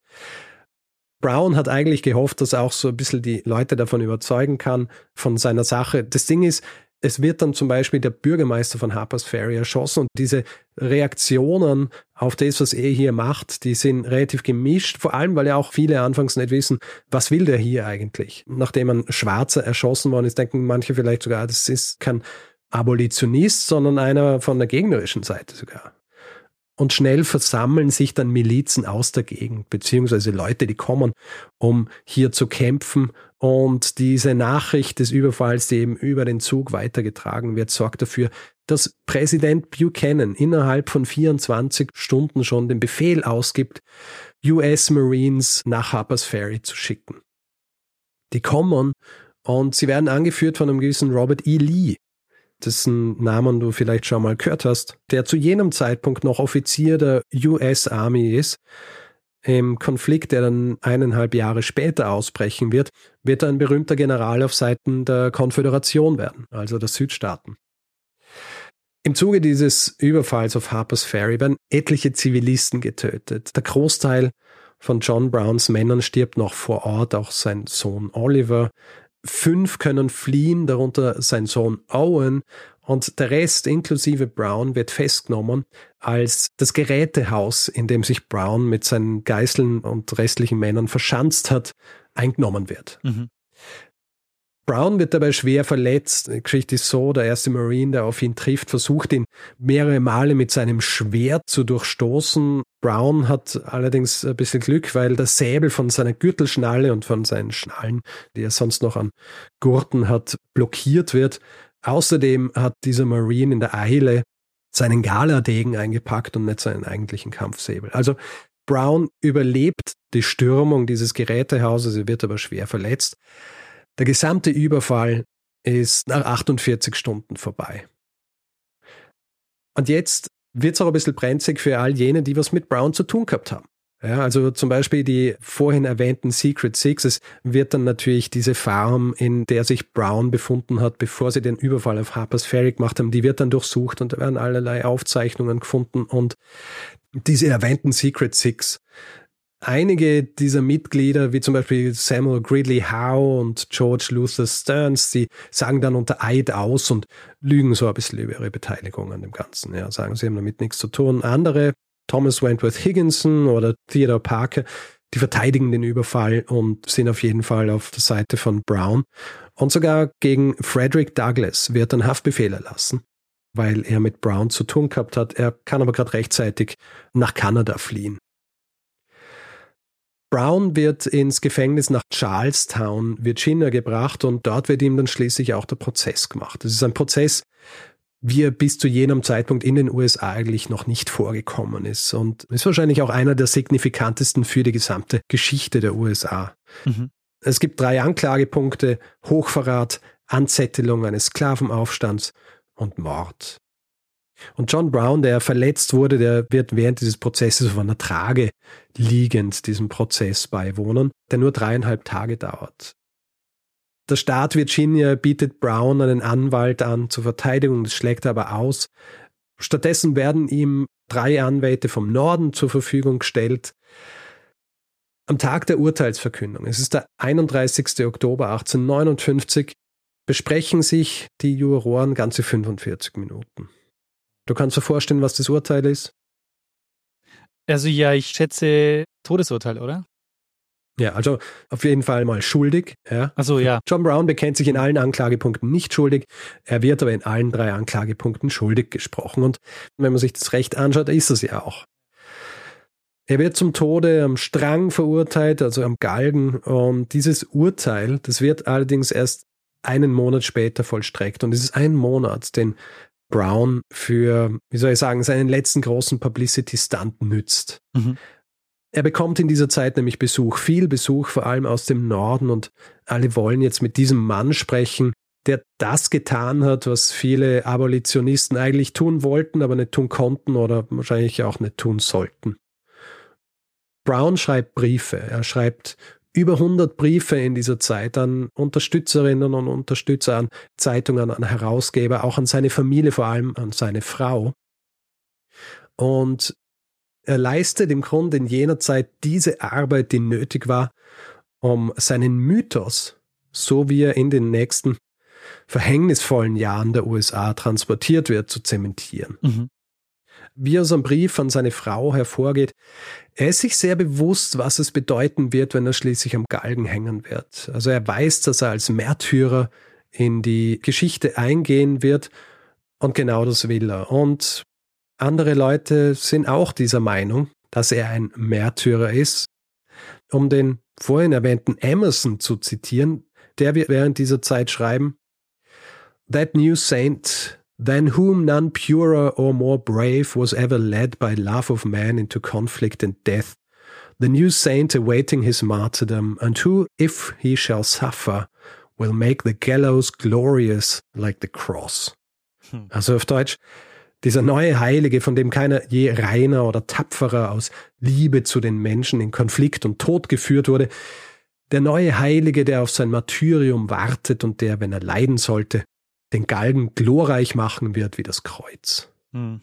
Brown hat eigentlich gehofft, dass er auch so ein bisschen die Leute davon überzeugen kann, von seiner Sache. Das Ding ist, es wird dann zum Beispiel der Bürgermeister von Harper's Ferry erschossen und diese Reaktionen auf das, was er hier macht, die sind relativ gemischt, vor allem weil ja auch viele anfangs nicht wissen, was will der hier eigentlich. Nachdem ein Schwarzer erschossen worden ist, denken manche vielleicht sogar, das ist kein Abolitionist, sondern einer von der gegnerischen Seite sogar. Und schnell versammeln sich dann Milizen aus der Gegend, beziehungsweise Leute, die kommen, um hier zu kämpfen. Und diese Nachricht des Überfalls, die eben über den Zug weitergetragen wird, sorgt dafür, dass Präsident Buchanan innerhalb von 24 Stunden schon den Befehl ausgibt, US Marines nach Harper's Ferry zu schicken. Die kommen und sie werden angeführt von einem gewissen Robert E. Lee, dessen Namen du vielleicht schon mal gehört hast, der zu jenem Zeitpunkt noch Offizier der US Army ist. Im Konflikt, der dann eineinhalb Jahre später ausbrechen wird, wird er ein berühmter General auf Seiten der Konföderation werden, also der Südstaaten. Im Zuge dieses Überfalls auf Harper's Ferry werden etliche Zivilisten getötet. Der Großteil von John Browns Männern stirbt noch vor Ort, auch sein Sohn Oliver. Fünf können fliehen, darunter sein Sohn Owen, und der Rest, inklusive Brown, wird festgenommen, als das Gerätehaus, in dem sich Brown mit seinen Geißeln und restlichen Männern verschanzt hat, eingenommen wird. Mhm. Brown wird dabei schwer verletzt. Die Geschichte ist so, der erste Marine, der auf ihn trifft, versucht ihn mehrere Male mit seinem Schwert zu durchstoßen. Brown hat allerdings ein bisschen Glück, weil der Säbel von seiner Gürtelschnalle und von seinen Schnallen, die er sonst noch an Gurten hat, blockiert wird. Außerdem hat dieser Marine in der Eile seinen Galadegen eingepackt und nicht seinen eigentlichen Kampfsäbel. Also Brown überlebt die Stürmung dieses Gerätehauses, er wird aber schwer verletzt. Der gesamte Überfall ist nach 48 Stunden vorbei. Und jetzt wird es auch ein bisschen brenzig für all jene, die was mit Brown zu tun gehabt haben. Ja, also zum Beispiel die vorhin erwähnten Secret Six. Es wird dann natürlich diese Farm, in der sich Brown befunden hat, bevor sie den Überfall auf Harper's Ferry gemacht haben, die wird dann durchsucht und da werden allerlei Aufzeichnungen gefunden und diese erwähnten Secret Six. Einige dieser Mitglieder, wie zum Beispiel Samuel Gridley Howe und George Luther Stearns, die sagen dann unter Eid aus und lügen so ein bisschen über ihre Beteiligung an dem Ganzen. Ja, sagen, sie haben damit nichts zu tun. Andere Thomas Wentworth Higginson oder Theodore Parker, die verteidigen den Überfall und sind auf jeden Fall auf der Seite von Brown. Und sogar gegen Frederick Douglass wird ein Haftbefehl erlassen, weil er mit Brown zu tun gehabt hat. Er kann aber gerade rechtzeitig nach Kanada fliehen. Brown wird ins Gefängnis nach Charlestown, Virginia gebracht und dort wird ihm dann schließlich auch der Prozess gemacht. Es ist ein Prozess, wie er bis zu jenem Zeitpunkt in den USA eigentlich noch nicht vorgekommen ist und ist wahrscheinlich auch einer der signifikantesten für die gesamte Geschichte der USA. Mhm. Es gibt drei Anklagepunkte, Hochverrat, Anzettelung eines Sklavenaufstands und Mord. Und John Brown, der verletzt wurde, der wird während dieses Prozesses auf einer Trage liegend diesem Prozess beiwohnen, der nur dreieinhalb Tage dauert. Der Staat Virginia bietet Brown einen Anwalt an zur Verteidigung, das schlägt er aber aus. Stattdessen werden ihm drei Anwälte vom Norden zur Verfügung gestellt. Am Tag der Urteilsverkündung, es ist der 31. Oktober 1859, besprechen sich die Juroren ganze 45 Minuten. Du kannst dir vorstellen, was das Urteil ist? Also ja, ich schätze Todesurteil, oder? Ja, also auf jeden Fall mal schuldig. Ja. Also ja. John Brown bekennt sich in allen Anklagepunkten nicht schuldig. Er wird aber in allen drei Anklagepunkten schuldig gesprochen. Und wenn man sich das Recht anschaut, ist es ja auch. Er wird zum Tode am Strang verurteilt, also am Galgen. Und dieses Urteil, das wird allerdings erst einen Monat später vollstreckt. Und es ist ein Monat, den Brown für, wie soll ich sagen, seinen letzten großen Publicity-Stunt nützt. Mhm. Er bekommt in dieser Zeit nämlich Besuch, viel Besuch, vor allem aus dem Norden und alle wollen jetzt mit diesem Mann sprechen, der das getan hat, was viele Abolitionisten eigentlich tun wollten, aber nicht tun konnten oder wahrscheinlich auch nicht tun sollten. Brown schreibt Briefe, er schreibt über 100 Briefe in dieser Zeit an Unterstützerinnen und Unterstützer, an Zeitungen, an Herausgeber, auch an seine Familie, vor allem an seine Frau. Und er leistet im Grunde in jener Zeit diese Arbeit, die nötig war, um seinen Mythos, so wie er in den nächsten verhängnisvollen Jahren der USA transportiert wird, zu zementieren. Mhm. Wie aus einem Brief an seine Frau hervorgeht, er ist sich sehr bewusst, was es bedeuten wird, wenn er schließlich am Galgen hängen wird. Also er weiß, dass er als Märtyrer in die Geschichte eingehen wird und genau das will er. Und andere Leute sind auch dieser Meinung, dass er ein Märtyrer ist. Um den vorhin erwähnten Emerson zu zitieren, der wird während dieser Zeit schreiben, That new saint, than whom none purer or more brave was ever led by love of man into conflict and death, the new saint awaiting his martyrdom, and who, if he shall suffer, will make the gallows glorious like the cross. Hm. Also auf Deutsch, dieser neue Heilige, von dem keiner je reiner oder tapferer aus Liebe zu den Menschen in Konflikt und Tod geführt wurde, der neue Heilige, der auf sein Martyrium wartet und der, wenn er leiden sollte, den Galgen glorreich machen wird wie das Kreuz. Hm.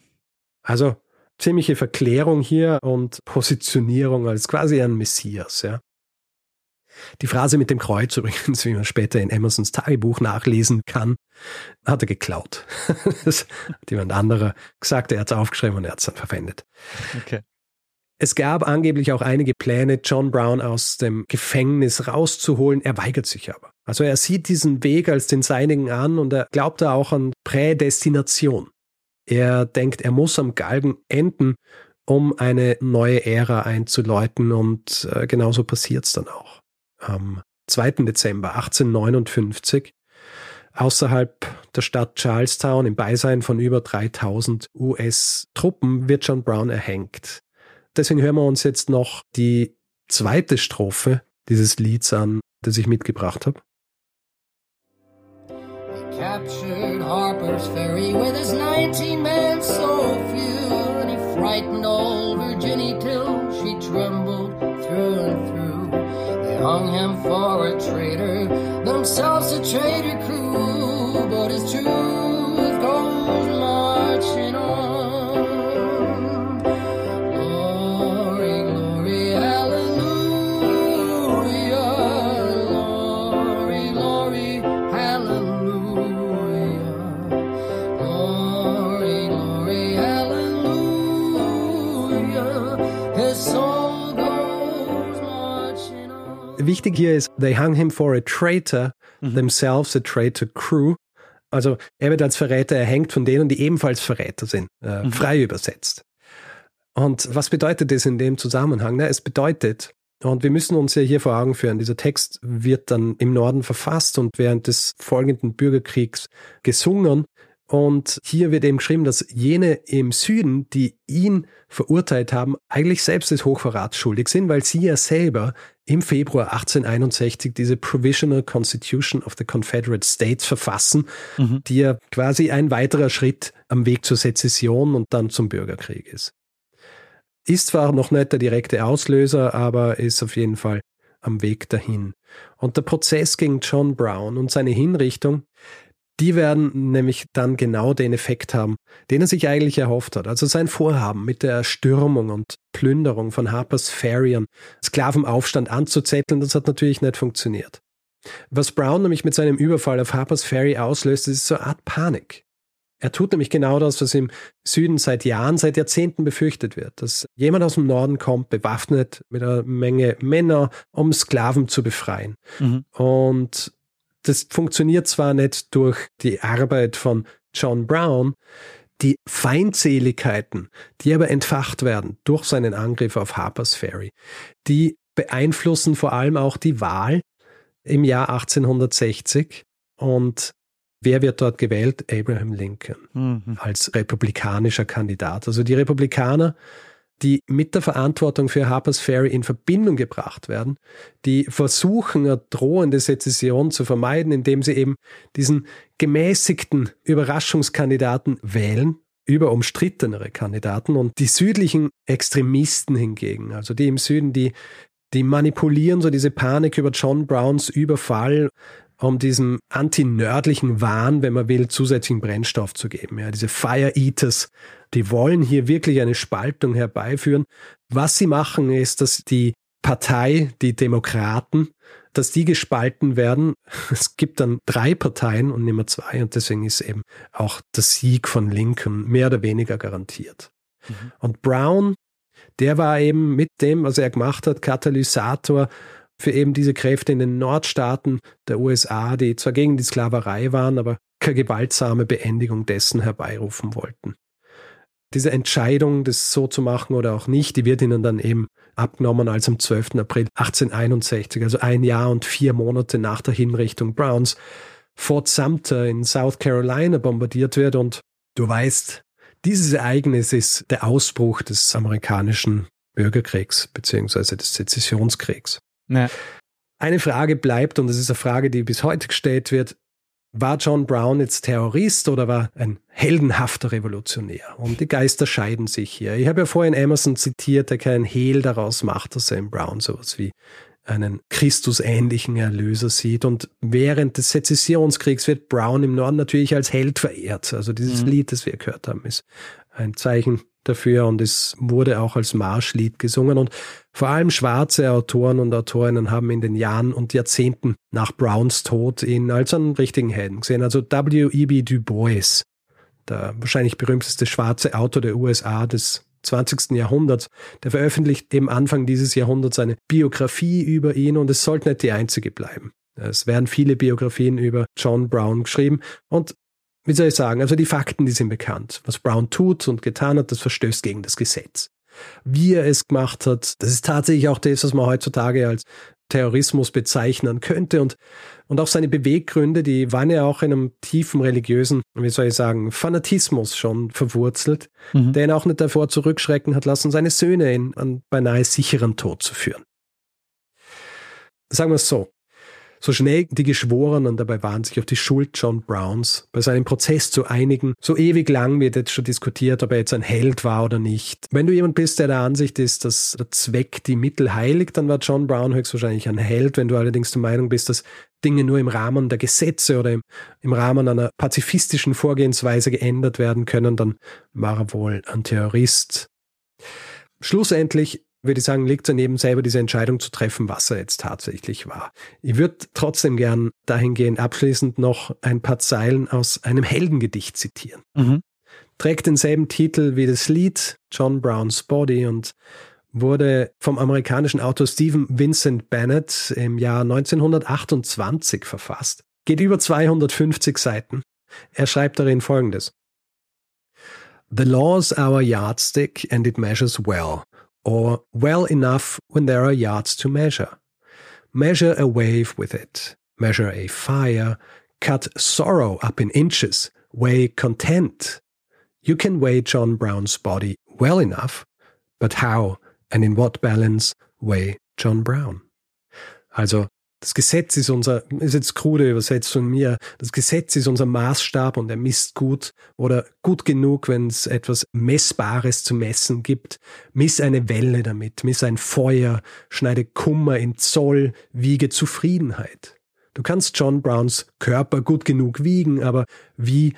Also ziemliche Verklärung hier und Positionierung als quasi ein Messias, ja. Die Phrase mit dem Kreuz übrigens, wie man später in Emersons Tagebuch nachlesen kann, hat er geklaut. [laughs] das hat jemand anderer gesagt, er hat es aufgeschrieben und er hat es dann verwendet. Okay. Es gab angeblich auch einige Pläne, John Brown aus dem Gefängnis rauszuholen. Er weigert sich aber. Also er sieht diesen Weg als den seinigen an und er glaubt da auch an Prädestination. Er denkt, er muss am Galgen enden, um eine neue Ära einzuläuten und äh, genauso passiert es dann auch am 2. Dezember 1859 außerhalb der Stadt Charlestown im Beisein von über 3000 US-Truppen wird John Brown erhängt. Deswegen hören wir uns jetzt noch die zweite Strophe dieses Lieds an, das ich mitgebracht habe. captured Harper's Ferry with his 19 men, so few. And he frightened old Virginny till she trembled through and through. They hung him for a traitor, themselves a traitor crew, but it's true. Wichtig hier ist, they hung him for a traitor, themselves a traitor crew. Also er wird als Verräter erhängt von denen, die ebenfalls Verräter sind, äh, frei übersetzt. Und was bedeutet das in dem Zusammenhang? Na, es bedeutet, und wir müssen uns ja hier vor Augen führen, dieser Text wird dann im Norden verfasst und während des folgenden Bürgerkriegs gesungen. Und hier wird eben geschrieben, dass jene im Süden, die ihn verurteilt haben, eigentlich selbst des Hochverrats schuldig sind, weil sie ja selber im Februar 1861 diese Provisional Constitution of the Confederate States verfassen, die ja quasi ein weiterer Schritt am Weg zur Sezession und dann zum Bürgerkrieg ist. Ist zwar noch nicht der direkte Auslöser, aber ist auf jeden Fall am Weg dahin. Und der Prozess gegen John Brown und seine Hinrichtung, die werden nämlich dann genau den Effekt haben, den er sich eigentlich erhofft hat. Also sein Vorhaben mit der Erstürmung und Plünderung von Harper's Ferry und Sklavenaufstand anzuzetteln, das hat natürlich nicht funktioniert. Was Brown nämlich mit seinem Überfall auf Harper's Ferry auslöst, ist so eine Art Panik. Er tut nämlich genau das, was im Süden seit Jahren, seit Jahrzehnten befürchtet wird, dass jemand aus dem Norden kommt, bewaffnet mit einer Menge Männer, um Sklaven zu befreien. Und das funktioniert zwar nicht durch die Arbeit von John Brown, die Feindseligkeiten, die aber entfacht werden durch seinen Angriff auf Harper's Ferry, die beeinflussen vor allem auch die Wahl im Jahr 1860 und wer wird dort gewählt? Abraham Lincoln als republikanischer Kandidat. Also die Republikaner, die mit der Verantwortung für Harper's Ferry in Verbindung gebracht werden, die versuchen, eine drohende Sezession zu vermeiden, indem sie eben diesen gemäßigten Überraschungskandidaten wählen, über umstrittenere Kandidaten und die südlichen Extremisten hingegen, also die im Süden, die, die manipulieren so diese Panik über John Browns Überfall, um diesem anti-nördlichen Wahn, wenn man will, zusätzlichen Brennstoff zu geben. Ja, diese Fire Eaters, die wollen hier wirklich eine Spaltung herbeiführen. Was sie machen, ist, dass die Partei, die Demokraten, dass die gespalten werden. Es gibt dann drei Parteien und nicht mehr zwei und deswegen ist eben auch der Sieg von Lincoln mehr oder weniger garantiert. Und Brown, der war eben mit dem, was er gemacht hat, Katalysator für eben diese Kräfte in den Nordstaaten der USA, die zwar gegen die Sklaverei waren, aber keine gewaltsame Beendigung dessen herbeirufen wollten. Diese Entscheidung, das so zu machen oder auch nicht, die wird ihnen dann eben abgenommen, als am 12. April 1861, also ein Jahr und vier Monate nach der Hinrichtung Browns, Fort Sumter in South Carolina bombardiert wird und du weißt, dieses Ereignis ist der Ausbruch des amerikanischen Bürgerkriegs beziehungsweise des Sezessionskriegs. Ja. Eine Frage bleibt, und das ist eine Frage, die bis heute gestellt wird, war John Brown jetzt Terrorist oder war ein heldenhafter Revolutionär? Und die Geister scheiden sich hier. Ich habe ja vorhin Emerson zitiert, der keinen Hehl daraus macht, dass er in Brown sowas wie einen Christusähnlichen Erlöser sieht. Und während des Sezessionskriegs wird Brown im Norden natürlich als Held verehrt. Also dieses Lied, das wir gehört haben, ist ein Zeichen dafür und es wurde auch als Marschlied gesungen. Und vor allem schwarze Autoren und Autorinnen haben in den Jahren und Jahrzehnten nach Browns Tod ihn als einen richtigen Helden gesehen. Also W.E.B. Du Bois, der wahrscheinlich berühmteste schwarze Autor der USA des 20. Jahrhunderts, der veröffentlicht eben Anfang dieses Jahrhunderts eine Biografie über ihn und es sollte nicht die einzige bleiben. Es werden viele Biografien über John Brown geschrieben und wie soll ich sagen, also die Fakten, die sind bekannt. Was Brown tut und getan hat, das verstößt gegen das Gesetz. Wie er es gemacht hat, das ist tatsächlich auch das, was man heutzutage als Terrorismus bezeichnen könnte und, und auch seine Beweggründe, die waren ja auch in einem tiefen religiösen, wie soll ich sagen, Fanatismus schon verwurzelt, der ihn auch nicht davor zurückschrecken hat lassen, seine Söhne in einen beinahe sicheren Tod zu führen. Sagen wir es so. So schnell die Geschworenen dabei waren, sich auf die Schuld John Browns bei seinem Prozess zu einigen. So ewig lang wird jetzt schon diskutiert, ob er jetzt ein Held war oder nicht. Wenn du jemand bist, der der Ansicht ist, dass der Zweck die Mittel heiligt, dann war John Brown höchstwahrscheinlich ein Held. Wenn du allerdings der Meinung bist, dass Dinge nur im Rahmen der Gesetze oder im, im Rahmen einer pazifistischen Vorgehensweise geändert werden können, dann war er wohl ein Terrorist. Schlussendlich würde ich sagen, liegt daneben selber diese Entscheidung zu treffen, was er jetzt tatsächlich war. Ich würde trotzdem gern dahingehend abschließend noch ein paar Zeilen aus einem Heldengedicht zitieren. Mhm. Trägt denselben Titel wie das Lied John Brown's Body und wurde vom amerikanischen Autor Stephen Vincent Bennett im Jahr 1928 verfasst. Geht über 250 Seiten. Er schreibt darin folgendes. The law's our yardstick and it measures well. Or well enough when there are yards to measure. Measure a wave with it, measure a fire, cut sorrow up in inches, weigh content. You can weigh John Brown's body well enough, but how and in what balance weigh John Brown? Also Das Gesetz ist unser, ist jetzt krude übersetzt von mir, das Gesetz ist unser Maßstab und er misst gut oder gut genug, wenn es etwas Messbares zu messen gibt. Miss eine Welle damit, miss ein Feuer, schneide Kummer in Zoll, wiege Zufriedenheit. Du kannst John Browns Körper gut genug wiegen, aber wie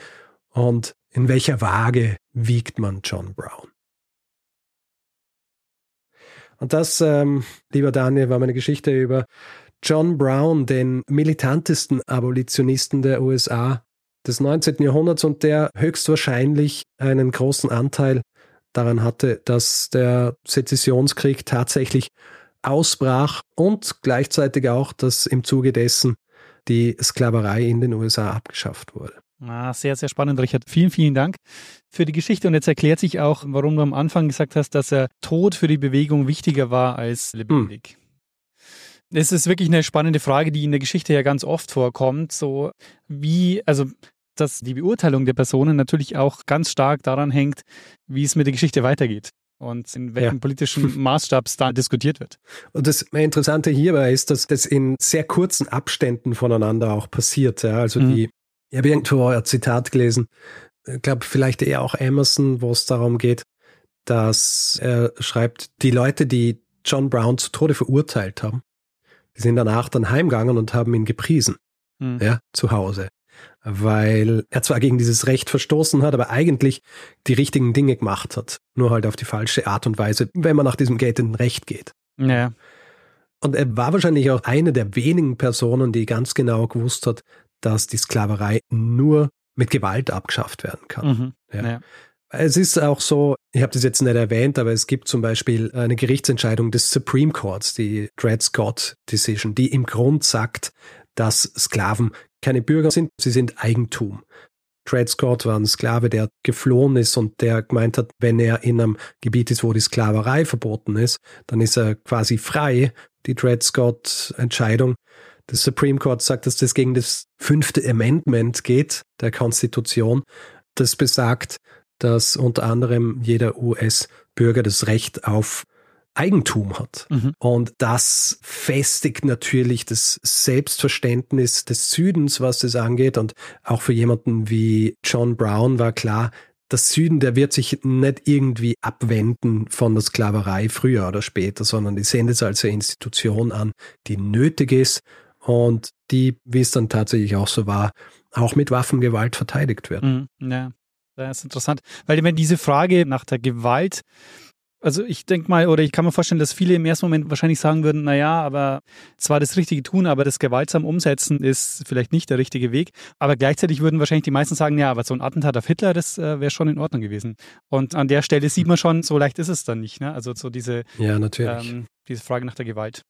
und in welcher Waage wiegt man John Brown? Und das, ähm, lieber Daniel, war meine Geschichte über John Brown, den militantesten Abolitionisten der USA des 19. Jahrhunderts und der höchstwahrscheinlich einen großen Anteil daran hatte, dass der Sezessionskrieg tatsächlich ausbrach und gleichzeitig auch, dass im Zuge dessen die Sklaverei in den USA abgeschafft wurde. Ah, sehr, sehr spannend, Richard. Vielen, vielen Dank für die Geschichte. Und jetzt erklärt sich auch, warum du am Anfang gesagt hast, dass er Tod für die Bewegung wichtiger war als lebendig. Hm. Es ist wirklich eine spannende Frage, die in der Geschichte ja ganz oft vorkommt. So wie, also dass die Beurteilung der Personen natürlich auch ganz stark daran hängt, wie es mit der Geschichte weitergeht und in welchem ja. politischen [laughs] Maßstab es da diskutiert wird. Und das Interessante hierbei ist, dass das in sehr kurzen Abständen voneinander auch passiert. Ja? Also mhm. die, ich habe irgendwo ein Zitat gelesen, ich glaube vielleicht eher auch Emerson, wo es darum geht, dass er schreibt, die Leute, die John Brown zu Tode verurteilt haben, sind danach dann heimgegangen und haben ihn gepriesen. Mhm. Ja, zu Hause. Weil er zwar gegen dieses Recht verstoßen hat, aber eigentlich die richtigen Dinge gemacht hat. Nur halt auf die falsche Art und Weise, wenn man nach diesem geltenden Recht geht. Ja. Und er war wahrscheinlich auch eine der wenigen Personen, die ganz genau gewusst hat, dass die Sklaverei nur mit Gewalt abgeschafft werden kann. Mhm. Ja. ja. Es ist auch so, ich habe das jetzt nicht erwähnt, aber es gibt zum Beispiel eine Gerichtsentscheidung des Supreme Courts, die Dred Scott Decision, die im Grund sagt, dass Sklaven keine Bürger sind, sie sind Eigentum. Dred Scott war ein Sklave, der geflohen ist und der gemeint hat, wenn er in einem Gebiet ist, wo die Sklaverei verboten ist, dann ist er quasi frei. Die Dred Scott Entscheidung des Supreme Court sagt, dass das gegen das fünfte Amendment geht der Konstitution. Das besagt, dass unter anderem jeder US-Bürger das Recht auf Eigentum hat. Mhm. Und das festigt natürlich das Selbstverständnis des Südens, was das angeht. Und auch für jemanden wie John Brown war klar, das Süden, der wird sich nicht irgendwie abwenden von der Sklaverei früher oder später, sondern die sehen das als eine Institution an, die nötig ist und die, wie es dann tatsächlich auch so war, auch mit Waffengewalt verteidigt wird. Mhm, ja. Das ist interessant, weil wenn diese Frage nach der Gewalt, also ich denke mal, oder ich kann mir vorstellen, dass viele im ersten Moment wahrscheinlich sagen würden, naja, aber zwar das Richtige tun, aber das gewaltsam umsetzen ist vielleicht nicht der richtige Weg. Aber gleichzeitig würden wahrscheinlich die meisten sagen, ja, aber so ein Attentat auf Hitler, das äh, wäre schon in Ordnung gewesen. Und an der Stelle sieht man schon, so leicht ist es dann nicht. Ne? Also so diese, ja, natürlich. Ähm, diese Frage nach der Gewalt.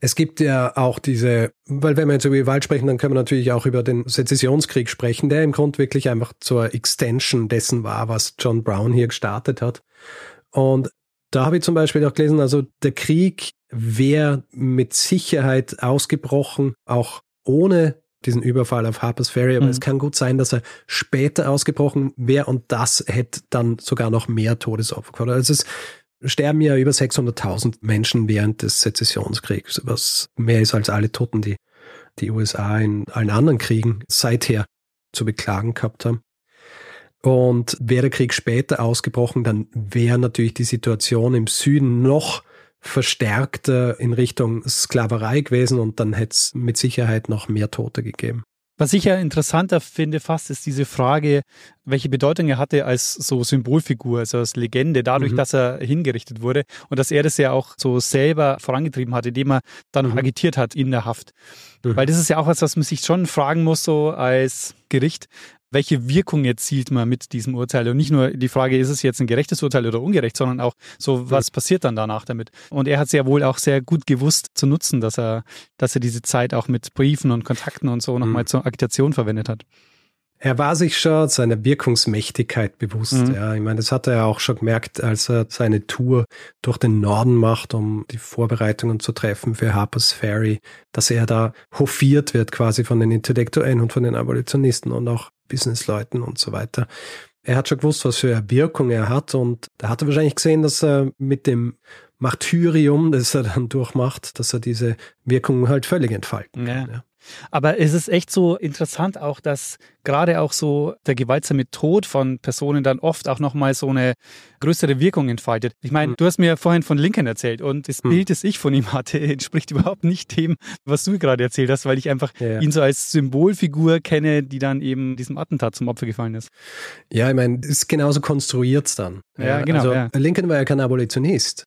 Es gibt ja auch diese, weil wenn wir jetzt über Gewalt sprechen, dann können wir natürlich auch über den Sezessionskrieg sprechen, der im Grund wirklich einfach zur Extension dessen war, was John Brown hier gestartet hat. Und da habe ich zum Beispiel auch gelesen, also der Krieg wäre mit Sicherheit ausgebrochen, auch ohne diesen Überfall auf Harper's Ferry, aber mhm. es kann gut sein, dass er später ausgebrochen wäre und das hätte dann sogar noch mehr Todesopfer gehabt. Also es sterben ja über 600.000 Menschen während des Sezessionskriegs, was mehr ist als alle Toten, die die USA in allen anderen Kriegen seither zu beklagen gehabt haben. Und wäre der Krieg später ausgebrochen, dann wäre natürlich die Situation im Süden noch verstärkter in Richtung Sklaverei gewesen und dann hätte es mit Sicherheit noch mehr Tote gegeben. Was ich ja interessanter finde fast, ist diese Frage, welche Bedeutung er hatte als so Symbolfigur, also als Legende, dadurch, Mhm. dass er hingerichtet wurde und dass er das ja auch so selber vorangetrieben hat, indem er dann Mhm. agitiert hat in der Haft. Mhm. Weil das ist ja auch was, was man sich schon fragen muss, so als Gericht. Welche Wirkung erzielt man mit diesem Urteil? Und nicht nur die Frage, ist es jetzt ein gerechtes Urteil oder ungerecht, sondern auch so, was passiert dann danach damit? Und er hat es ja wohl auch sehr gut gewusst zu nutzen, dass er, dass er diese Zeit auch mit Briefen und Kontakten und so nochmal Mhm. zur Agitation verwendet hat. Er war sich schon seiner Wirkungsmächtigkeit bewusst. Mhm. Ja, ich meine, das hat er auch schon gemerkt, als er seine Tour durch den Norden macht, um die Vorbereitungen zu treffen für Harper's Ferry, dass er da hofiert wird quasi von den Intellektuellen und von den Abolitionisten und auch Businessleuten und so weiter. Er hat schon gewusst, was für eine Wirkung er hat und da hat er wahrscheinlich gesehen, dass er mit dem Martyrium, das er dann durchmacht, dass er diese Wirkung halt völlig entfalten kann. Ja. Ja. Aber es ist echt so interessant auch, dass gerade auch so der gewaltsame Tod von Personen dann oft auch nochmal so eine größere Wirkung entfaltet. Ich meine, Hm. du hast mir vorhin von Lincoln erzählt und das Hm. Bild, das ich von ihm hatte, [laughs] entspricht überhaupt nicht dem, was du gerade erzählt hast, weil ich einfach Ja. ihn so als Symbolfigur kenne, die dann eben diesem Attentat zum Opfer gefallen ist. Ja, ich meine, ist genauso konstruiert dann. Ja, genau, Also ja. Lincoln war ja kein Abolitionist.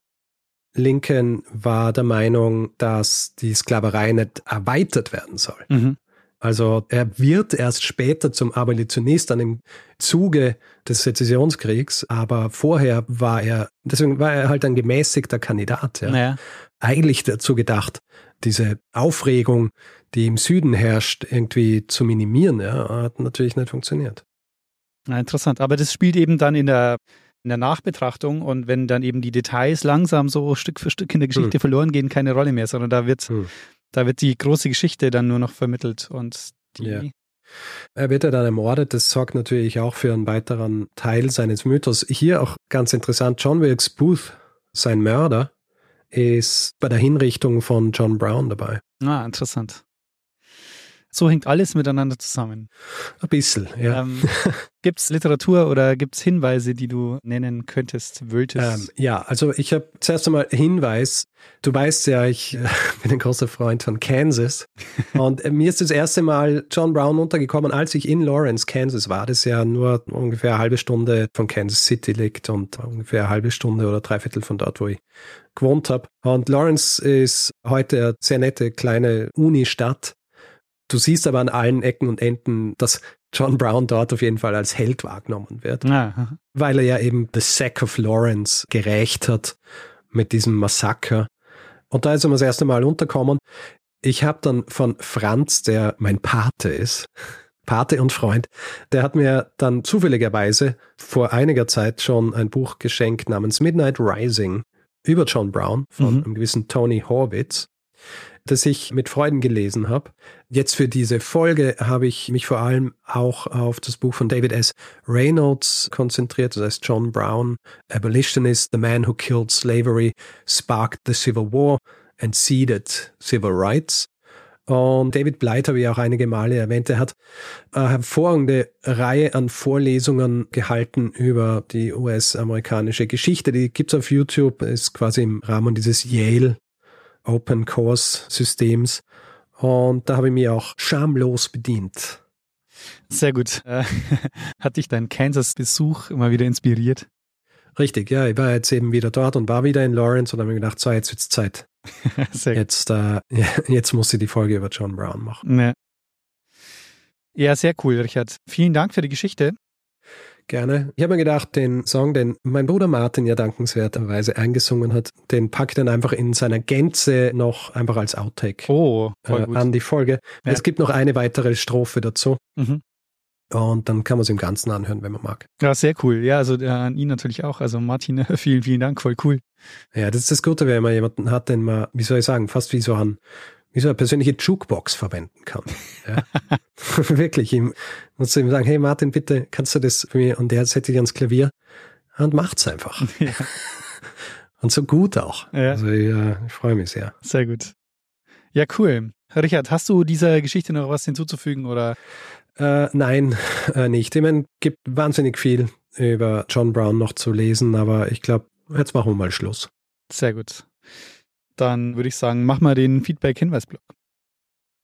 Lincoln war der Meinung, dass die Sklaverei nicht erweitert werden soll. Mhm. Also er wird erst später zum Abolitionist dann im Zuge des Sezessionskriegs, aber vorher war er, deswegen war er halt ein gemäßigter Kandidat. Ja. Naja. Eigentlich dazu gedacht, diese Aufregung, die im Süden herrscht, irgendwie zu minimieren. Ja, hat natürlich nicht funktioniert. Na, interessant. Aber das spielt eben dann in der, in der Nachbetrachtung und wenn dann eben die Details langsam so Stück für Stück in der Geschichte Hm. verloren gehen, keine Rolle mehr, sondern da wird, Hm. da wird die große Geschichte dann nur noch vermittelt und die, Ja. Er wird ja dann ermordet. Das sorgt natürlich auch für einen weiteren Teil seines Mythos. Hier auch ganz interessant, John Wilkes Booth, sein Mörder, ist bei der Hinrichtung von John Brown dabei. Ah, interessant. So hängt alles miteinander zusammen. Ein bisschen, ja. Ähm, gibt es Literatur oder gibt es Hinweise, die du nennen könntest, wolltest? Ähm, ja, also ich habe zuerst einmal Hinweis. Du weißt ja, ich äh, [laughs] bin ein großer Freund von Kansas. [laughs] Und äh, mir ist das erste Mal John Brown untergekommen, als ich in Lawrence, Kansas war. Das ja nur ungefähr eine halbe Stunde von Kansas City liegt und ungefähr eine halbe Stunde oder dreiviertel von dort, wo ich gewohnt habe. Und Lawrence ist heute eine sehr nette kleine Unistadt. Du siehst aber an allen Ecken und Enden, dass John Brown dort auf jeden Fall als Held wahrgenommen wird ah, weil er ja eben The Sack of Lawrence gerächt hat mit diesem Massaker. Und da ist er das erste Mal unterkommen. Ich habe dann von Franz, der mein Pate ist, Pate und Freund, der hat mir dann zufälligerweise vor einiger Zeit schon ein Buch geschenkt namens Midnight Rising über John Brown von Mhm. einem gewissen Tony Horwitz, das ich mit Freuden gelesen habe. Jetzt für diese Folge habe ich mich vor allem auch auf das Buch von David S. Reynolds konzentriert, das heißt John Brown, Abolitionist, The Man Who Killed Slavery, Sparked the Civil War and Seeded Civil Rights. Und David Blight habe ich auch einige Male erwähnt. Er hat eine hervorragende Reihe an Vorlesungen gehalten über die US-amerikanische Geschichte. Die gibt's auf YouTube, ist quasi im Rahmen dieses Yale Open Course Systems. Und da habe ich mich auch schamlos bedient. sehr gut. Äh, [laughs] hat dich dein Kansas-Besuch immer wieder inspiriert? Richtig, ja, ich war jetzt eben wieder dort und war wieder in Lawrence und habe mir gedacht, so, jetzt wird's Zeit. [laughs] Jetzt, äh, [laughs] jetzt muss ich die Folge über John Brown machen. Ja. ja, sehr cool, Richard. Vielen Dank für die Geschichte. Gerne. Ich habe mir gedacht, den Song, den mein Bruder Martin ja dankenswerterweise eingesungen hat, den packt dann einfach in seiner Gänze noch einfach als Outtake Oh, äh, an die Folge. Ja. Es gibt noch eine weitere Strophe dazu Mhm. und dann kann man es im Ganzen anhören, wenn man mag. Ja, sehr cool. Ja, also äh, an ihn natürlich auch. Also Martin, [laughs] vielen, vielen Dank, voll cool. Ja, das ist das Gute, wenn man jemanden hat, den man, wie soll ich sagen, fast wie so ein wie so eine persönliche Jukebox verwenden kann. Ja. [laughs] Wirklich, ihm muss ihm sagen, hey Martin, bitte kannst du das für mich und der setzt sich ans Klavier und macht's einfach. [laughs] Ja. [laughs] Und so gut auch. Ja. Also ich, äh, ich freue mich sehr. Sehr gut. Ja, cool. Richard, hast du dieser Geschichte noch was hinzuzufügen oder? Äh, nein, äh, nicht. Ich meine, gibt wahnsinnig viel über John Brown noch zu lesen, aber ich glaube, jetzt machen wir mal Schluss. Sehr gut. Dann würde ich sagen, mach mal den Feedback-Hinweisblock.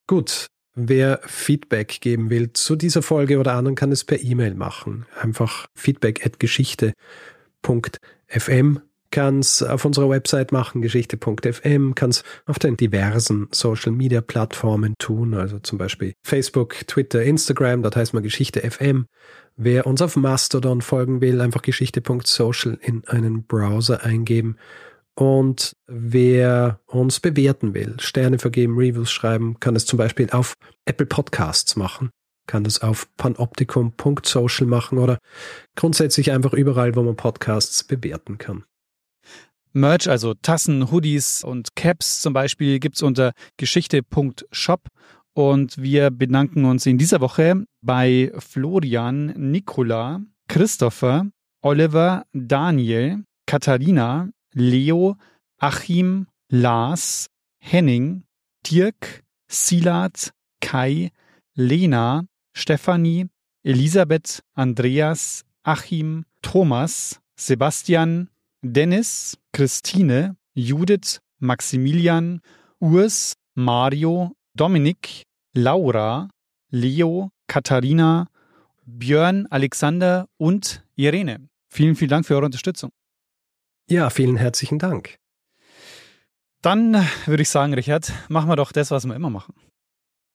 Gut. Wer Feedback geben will zu dieser Folge oder anderen, kann es per E-Mail machen. Einfach feedback at geschichte.fm kann es auf unserer Website machen, geschichte.fm, kann es auf den diversen Social Media Plattformen tun, also zum Beispiel Facebook, Twitter, Instagram, dort heißt man Geschichte FM. Wer uns auf Mastodon folgen will, einfach geschichte.social in einen Browser eingeben. Und wer uns bewerten will, Sterne vergeben, Reviews schreiben, kann es zum Beispiel auf Apple Podcasts machen, kann das auf panoptikum.social machen oder grundsätzlich einfach überall, wo man Podcasts bewerten kann. Merch, also Tassen, Hoodies und Caps zum Beispiel, gibt's unter geschichte.shop. Und wir bedanken uns in dieser Woche bei Florian, Nicola, Christopher, Oliver, Daniel, Katharina, Leo, Achim, Lars, Henning, Dirk, Silat, Kai, Lena, Stefanie, Elisabeth, Andreas, Achim, Thomas, Sebastian, Dennis, Christine, Judith, Maximilian, Urs, Mario, Dominik, Laura, Leo, Katharina, Björn, Alexander und Irene. Vielen, vielen Dank für eure Unterstützung. Ja, vielen herzlichen Dank. Dann würde ich sagen, Richard, machen wir doch das, was wir immer machen.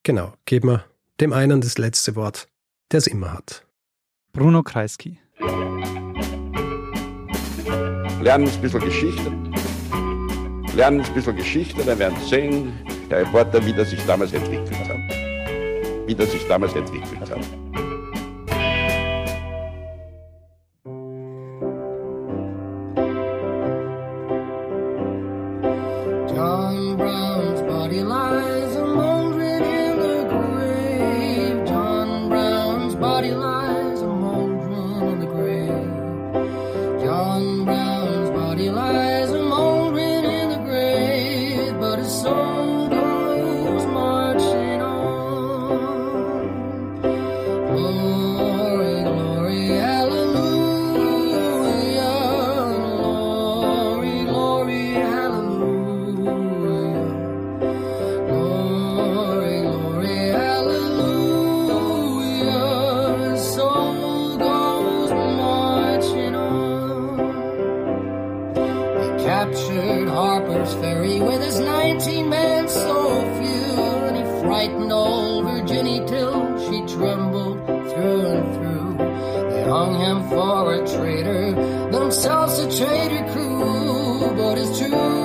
Genau, geben wir dem einen das letzte Wort, der es immer hat. Bruno Kreisky. Lernen ein bisschen Geschichte. Lernen ein bisschen Geschichte, dann werden Sie sehen, der Reporter, wie das sich damals entwickelt hat. Wie das sich damals entwickelt hat. For a traitor, themselves a traitor crew, but it's truth